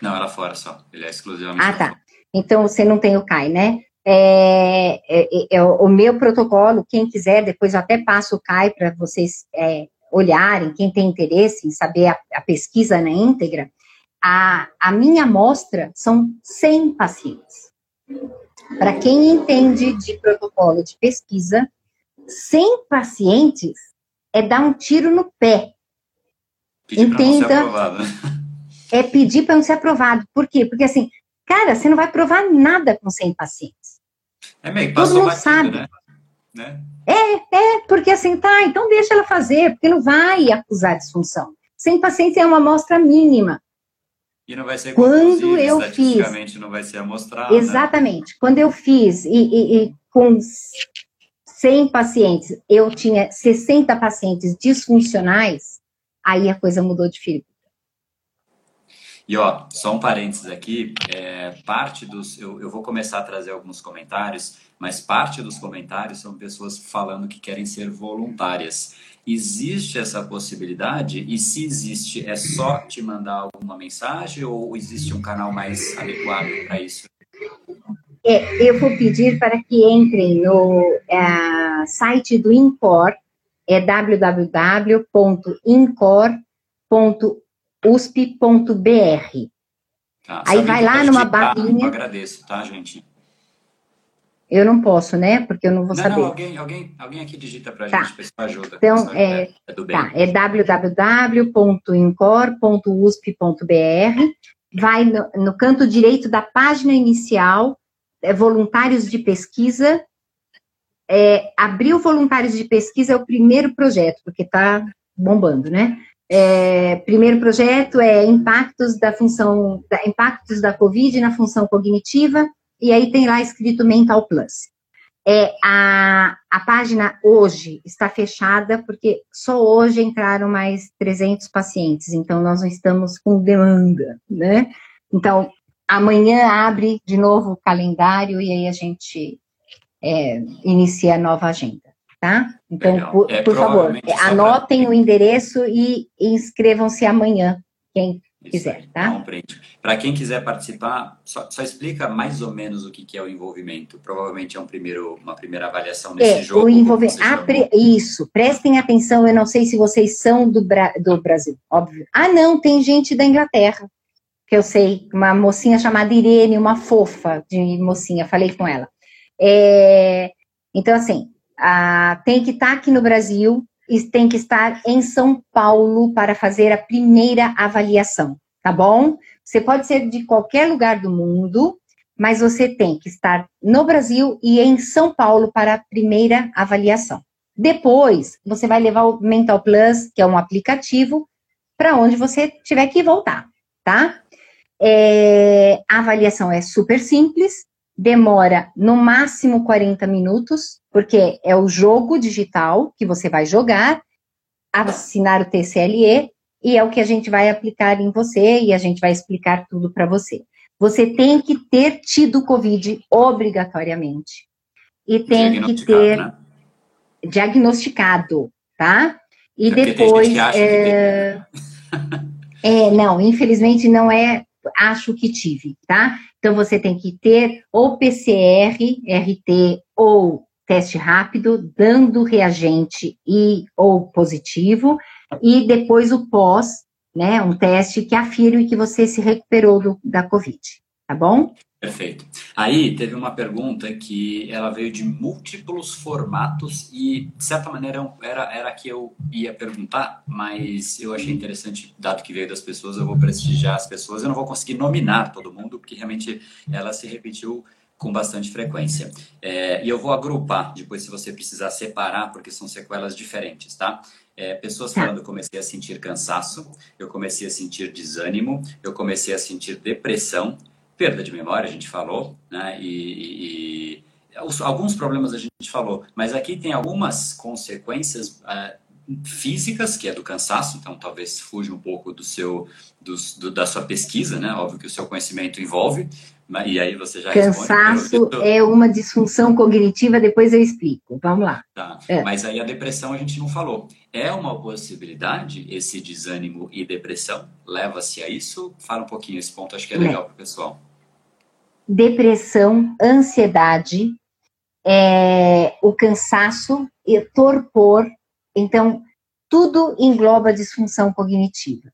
Não, é lá fora só. Ele é exclusivamente. Ah, tá. Então você não tem o CAI, né? É, é, é, o meu protocolo, quem quiser, depois eu até passo o CAI para vocês é, olharem, quem tem interesse em saber a, a pesquisa na íntegra, a, a minha amostra são 100 pacientes. Para quem entende de protocolo de pesquisa, 100 pacientes é dar um tiro no pé. Pedir Entenda. Né? *laughs* É pedir para não ser aprovado. Por quê? Porque assim, cara, você não vai provar nada com 100 pacientes. É meio, Todo mundo batido, sabe. Né? né? É, é, porque assim, tá, então deixa ela fazer, porque não vai acusar disfunção. 100 pacientes é uma amostra mínima. E não vai ser quando eu fiz, não vai ser amostrado. Né? Exatamente. Né? Quando eu fiz e, e, e, com 100 pacientes, eu tinha 60 pacientes disfuncionais, aí a coisa mudou de figura. E ó, só um parênteses aqui, é, parte dos. Eu, eu vou começar a trazer alguns comentários, mas parte dos comentários são pessoas falando que querem ser voluntárias. Existe essa possibilidade? E se existe, é só te mandar alguma mensagem ou existe um canal mais adequado para isso? É, eu vou pedir para que entrem no é, site do INCOR, é www.incor.usp.br. Tá, Aí vai lá numa barrinha. Eu agradeço, tá, gente? Eu não posso, né? Porque eu não vou não, saber. Não, alguém, alguém, alguém aqui digita para a tá. gente, pessoal ajuda. Então, é, é, tá, é www.incor.usp.br. Vai no, no, canto direito da página inicial, é, voluntários de pesquisa. É, abriu voluntários de pesquisa é o primeiro projeto, porque está bombando, né? É, primeiro projeto é impactos da função, da, impactos da Covid na função cognitiva e aí tem lá escrito Mental Plus. É, a, a página hoje está fechada porque só hoje entraram mais 300 pacientes, então nós não estamos com demanda, né? Então, amanhã abre de novo o calendário e aí a gente é, inicia a nova agenda, tá? Então, por, é, por favor, anotem o endereço e inscrevam-se amanhã, quem quiser, tá? Para quem quiser participar, só, só, explica mais ou menos o que, que é o envolvimento. Provavelmente é um primeiro, uma primeira avaliação nesse é, jogo. O envolvimento. Pre... Isso, prestem atenção. Eu não sei se vocês são do, Bra... do Brasil, óbvio. Ah, não, tem gente da Inglaterra, que eu sei, uma mocinha chamada Irene, uma fofa de mocinha, falei com ela. É... Então, assim, a... tem que estar tá aqui no Brasil, tem que estar em São Paulo para fazer a primeira avaliação, tá bom? Você pode ser de qualquer lugar do mundo, mas você tem que estar no Brasil e em São Paulo para a primeira avaliação. Depois, você vai levar o Mental Plus, que é um aplicativo, para onde você tiver que voltar, tá? É, a avaliação é super simples, demora no máximo 40 minutos, porque é o jogo digital que você vai jogar, assinar o TCLE, e é o que a gente vai aplicar em você e a gente vai explicar tudo para você. Você tem que ter tido Covid obrigatoriamente. E tem que ter né? diagnosticado, tá? E é depois. *laughs* É... é, não, infelizmente não é acho que tive, tá? Então você tem que ter ou PCR, RT ou teste rápido, dando reagente e ou positivo, e depois o pós, né? Um teste que afirme que você se recuperou do, da Covid, tá bom? Perfeito. Aí teve uma pergunta que ela veio de múltiplos formatos e, de certa maneira, era, era a que eu ia perguntar, mas eu achei interessante, dado que veio das pessoas, eu vou prestigiar as pessoas. Eu não vou conseguir nominar todo mundo, porque realmente ela se repetiu com bastante frequência. É, e eu vou agrupar, depois se você precisar separar, porque são sequelas diferentes, tá? É, pessoas tá. falando, eu comecei a sentir cansaço, eu comecei a sentir desânimo, eu comecei a sentir depressão, perda de memória, a gente falou, né? E, e, e alguns problemas a gente falou, mas aqui tem algumas consequências uh, físicas, que é do cansaço, então talvez fuja um pouco do seu do, do, da sua pesquisa, né? Óbvio que o seu conhecimento envolve, e aí você já Cansaço é uma disfunção cognitiva, depois eu explico. Vamos lá. Tá. É. Mas aí a depressão a gente não falou. É uma possibilidade esse desânimo e depressão? Leva-se a isso? Fala um pouquinho esse ponto, acho que é legal para o pessoal. Depressão, ansiedade, é, o cansaço e torpor. Então, tudo engloba disfunção cognitiva.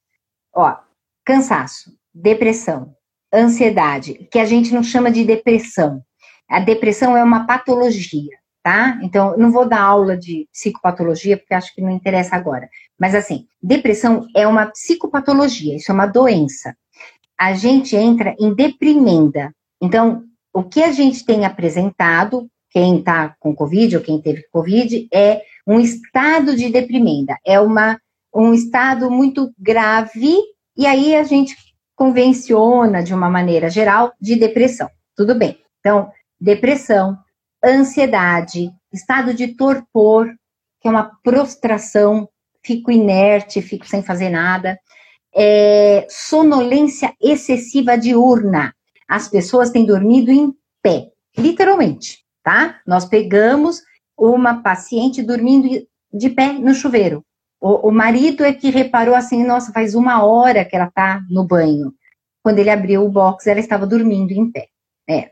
Ó, cansaço, depressão, ansiedade, que a gente não chama de depressão. A depressão é uma patologia, tá? Então, não vou dar aula de psicopatologia, porque acho que não interessa agora. Mas, assim, depressão é uma psicopatologia, isso é uma doença. A gente entra em deprimenda. Então, o que a gente tem apresentado, quem está com Covid ou quem teve Covid, é um estado de deprimenda. É uma, um estado muito grave, e aí a gente convenciona, de uma maneira geral, de depressão. Tudo bem. Então, depressão, ansiedade, estado de torpor, que é uma prostração, fico inerte, fico sem fazer nada, é, sonolência excessiva diurna. As pessoas têm dormido em pé, literalmente, tá? Nós pegamos uma paciente dormindo de pé no chuveiro. O, o, marido é que reparou assim, nossa, faz uma hora que ela tá no banho. Quando ele abriu o box, ela estava dormindo em pé. É.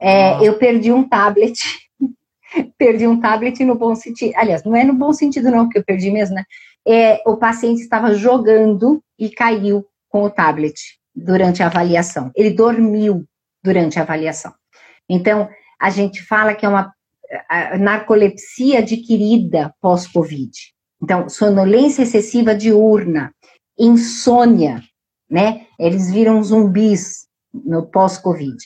é eu perdi um tablet. *laughs* perdi um tablet no bom sentido. Aliás, não é no bom sentido, não, que eu perdi mesmo, né? É, o paciente estava jogando e caiu com o tablet durante a avaliação. Ele dormiu durante a avaliação. Então, a gente fala que é uma narcolepsia adquirida pós-Covid. Então, sonolência excessiva diurna, insônia, né? Eles viram zumbis no pós-Covid.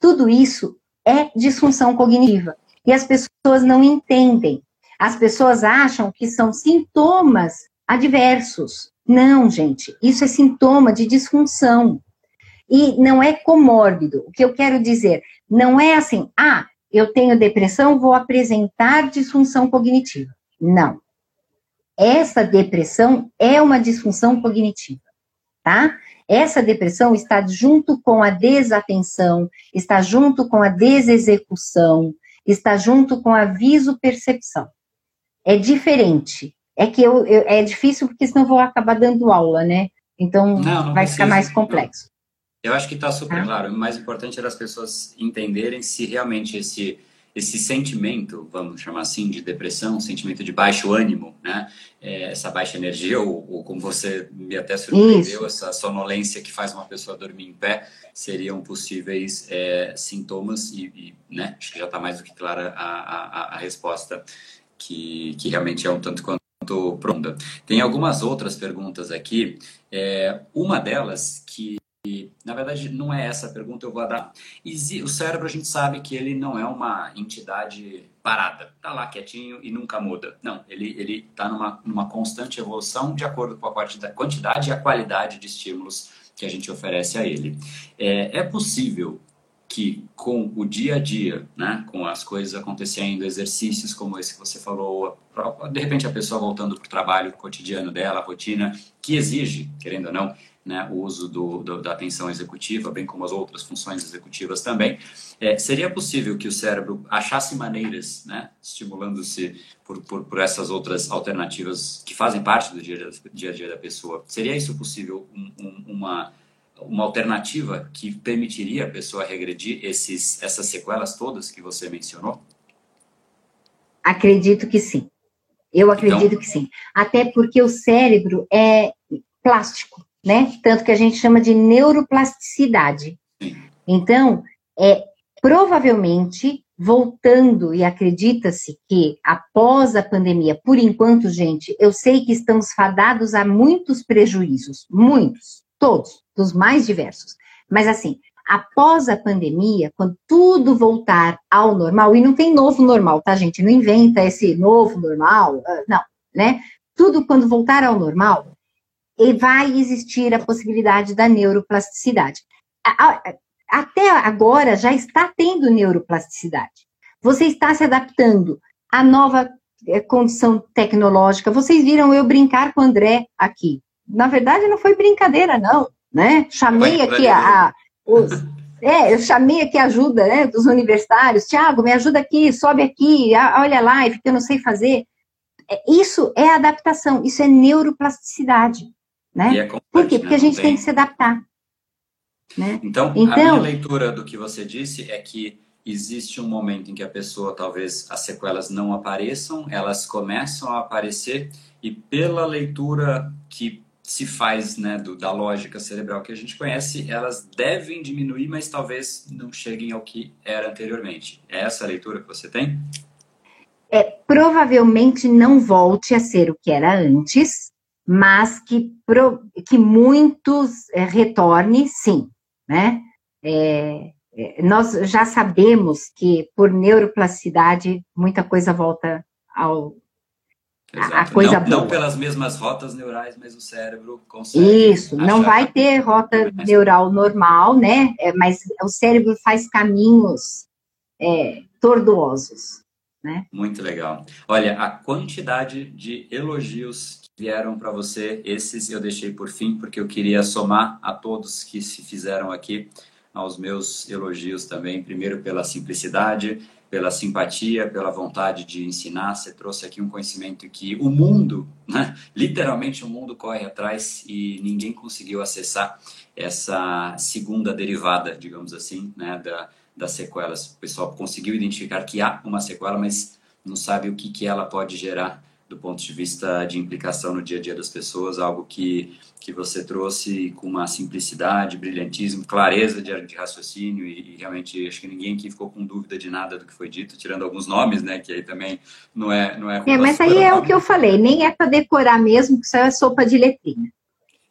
Tudo isso é disfunção cognitiva. E as pessoas não entendem. As pessoas acham que são sintomas adversos. Não, gente, isso é sintoma de disfunção. E não é comórbido. O que eu quero dizer, não é assim, ah, eu tenho depressão, vou apresentar disfunção cognitiva. Não essa depressão é uma disfunção cognitiva, tá? Essa depressão está junto com a desatenção, está junto com a desexecução, está junto com a visopercepção. É diferente. É que eu, eu é difícil porque senão eu vou acabar dando aula, né? Então não, não vai ficar mais complexo. Eu acho que está super tá? claro. O mais importante é as pessoas entenderem se realmente esse esse sentimento, vamos chamar assim, de depressão, sentimento de baixo ânimo, né? É, essa baixa energia, ou, ou, como você me até surpreendeu, Isso. essa sonolência que faz uma pessoa dormir em pé, seriam possíveis é, sintomas, e, e, né, acho que já está mais do que clara a, a, a resposta, que, que realmente é um tanto quanto pronta. Tem algumas outras perguntas aqui, é, uma delas que na verdade, não é essa a pergunta, eu vou dar. O cérebro, a gente sabe que ele não é uma entidade parada, tá lá quietinho e nunca muda. Não, ele ele está numa, numa constante evolução de acordo com a quantidade e a qualidade de estímulos que a gente oferece a ele. É, é possível que com o dia a dia, né, com as coisas acontecendo, exercícios como esse que você falou, de repente a pessoa voltando para o trabalho cotidiano dela, a rotina, que exige, querendo ou não, né, o uso do, do, da atenção executiva, bem como as outras funções executivas também, é, seria possível que o cérebro achasse maneiras, né, estimulando-se por, por, por, essas outras alternativas que fazem parte do dia, dia a dia da pessoa. Seria isso possível, um, um, uma, uma alternativa que permitiria a pessoa regredir esses, essas sequelas todas que você mencionou? Acredito que sim. Eu acredito então, que sim. Até porque o cérebro é plástico né? Tanto que a gente chama de neuroplasticidade. Então, é provavelmente voltando e acredita-se que após a pandemia, por enquanto, gente, eu sei que estamos fadados a muitos prejuízos, muitos, todos, dos mais diversos. Mas assim, após a pandemia, quando tudo voltar ao normal, e não tem novo normal, tá, gente? Não inventa esse novo normal, ah, não, né? Tudo quando voltar ao normal, vai existir a possibilidade da neuroplasticidade. Até agora já está tendo neuroplasticidade. Você está se adaptando à nova é, condição tecnológica. Vocês viram eu brincar com o André aqui. Na verdade, não foi brincadeira, não, né? Chamei aqui a, a os, é, eu chamei aqui a ajuda né, dos universitários. Tiago, me ajuda aqui, sobe aqui, olha a live que eu não sei fazer. É, isso é adaptação, isso é neuroplasticidade. Né? É Por quê? Porque né? a gente tem... tem que se adaptar. Né? Então, então, a minha leitura do que você disse é que existe um momento em que a pessoa, talvez as sequelas não apareçam, elas começam a aparecer, e pela leitura que se faz né, do, da lógica cerebral que a gente conhece, elas devem diminuir, mas talvez não cheguem ao que era anteriormente. É essa a leitura que você tem? É, provavelmente não volte a ser o que era antes, mas que, pro, que muitos é, retorne, sim, né? É, é, nós já sabemos que por neuroplasticidade muita coisa volta ao a coisa não. Não pelas mesmas rotas neurais, mas o cérebro consegue. Isso, não vai ter rota neural normal, né? É, mas o cérebro faz caminhos é, tortuosos. Né? Muito legal. Olha, a quantidade de elogios que vieram para você, esses eu deixei por fim, porque eu queria somar a todos que se fizeram aqui aos meus elogios também. Primeiro, pela simplicidade, pela simpatia, pela vontade de ensinar. Você trouxe aqui um conhecimento que o mundo, né, literalmente o mundo corre atrás e ninguém conseguiu acessar essa segunda derivada, digamos assim, né, da, das sequelas. O pessoal conseguiu identificar que há uma sequela, mas não sabe o que, que ela pode gerar do ponto de vista de implicação no dia a dia das pessoas, algo que, que você trouxe com uma simplicidade, brilhantismo, clareza de, de raciocínio e, e, realmente acho que ninguém aqui ficou com dúvida de nada do que foi dito, tirando alguns nomes, né, que aí também não é não é. É, mas aí é o que eu falei, nem é para decorar mesmo, que isso é sopa de letrinha.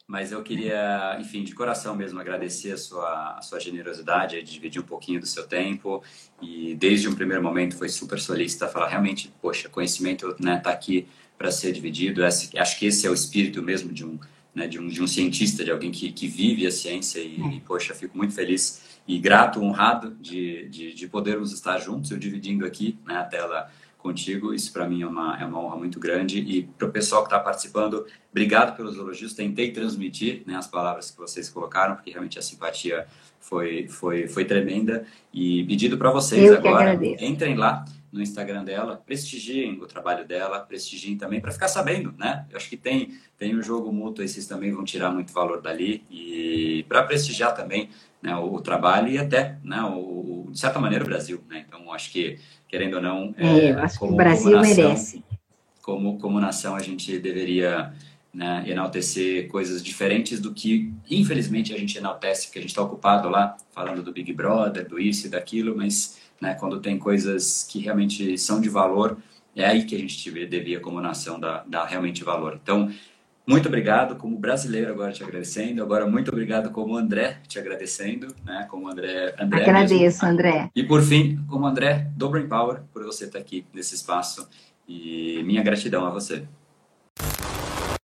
Mas eu queria, enfim, de coração mesmo agradecer a sua, a sua generosidade, de dividir um pouquinho do seu tempo. E desde um primeiro momento foi super solícita, falar realmente, poxa, conhecimento né, tá aqui para ser dividido. Esse, acho que esse é o espírito mesmo de um, né, de um, de um cientista, de alguém que, que vive a ciência. E, e, poxa, fico muito feliz e grato, honrado de, de, de podermos estar juntos, eu dividindo aqui né, a tela contigo. Isso para mim é uma, é uma honra muito grande. E para o pessoal que está participando, obrigado pelos elogios. Tentei transmitir né, as palavras que vocês colocaram, porque realmente a simpatia foi, foi, foi tremenda. E pedido para vocês Eu agora, entrem lá no Instagram dela, prestigiem o trabalho dela, prestigiem também para ficar sabendo, né? Eu acho que tem tem um jogo mútuo, esses também vão tirar muito valor dali e para prestigiar também né, o, o, trabalho e até, né, o, de certa maneira, o Brasil, né? Então acho que querendo ou não, é, é acho como, que o Brasil nação, merece. Como, como nação, a gente deveria né, enaltecer coisas diferentes do que, infelizmente, a gente enaltece, porque a gente está ocupado lá falando do Big Brother, do isso e daquilo, mas né, quando tem coisas que realmente são de valor, é aí que a gente devia, como nação, dar, dar realmente valor. Então, muito obrigado como brasileiro agora te agradecendo. Agora muito obrigado como André te agradecendo, né? Como André. André Agradeço, mesmo. André. E por fim, como André do Brain Power por você estar aqui nesse espaço e minha gratidão a você.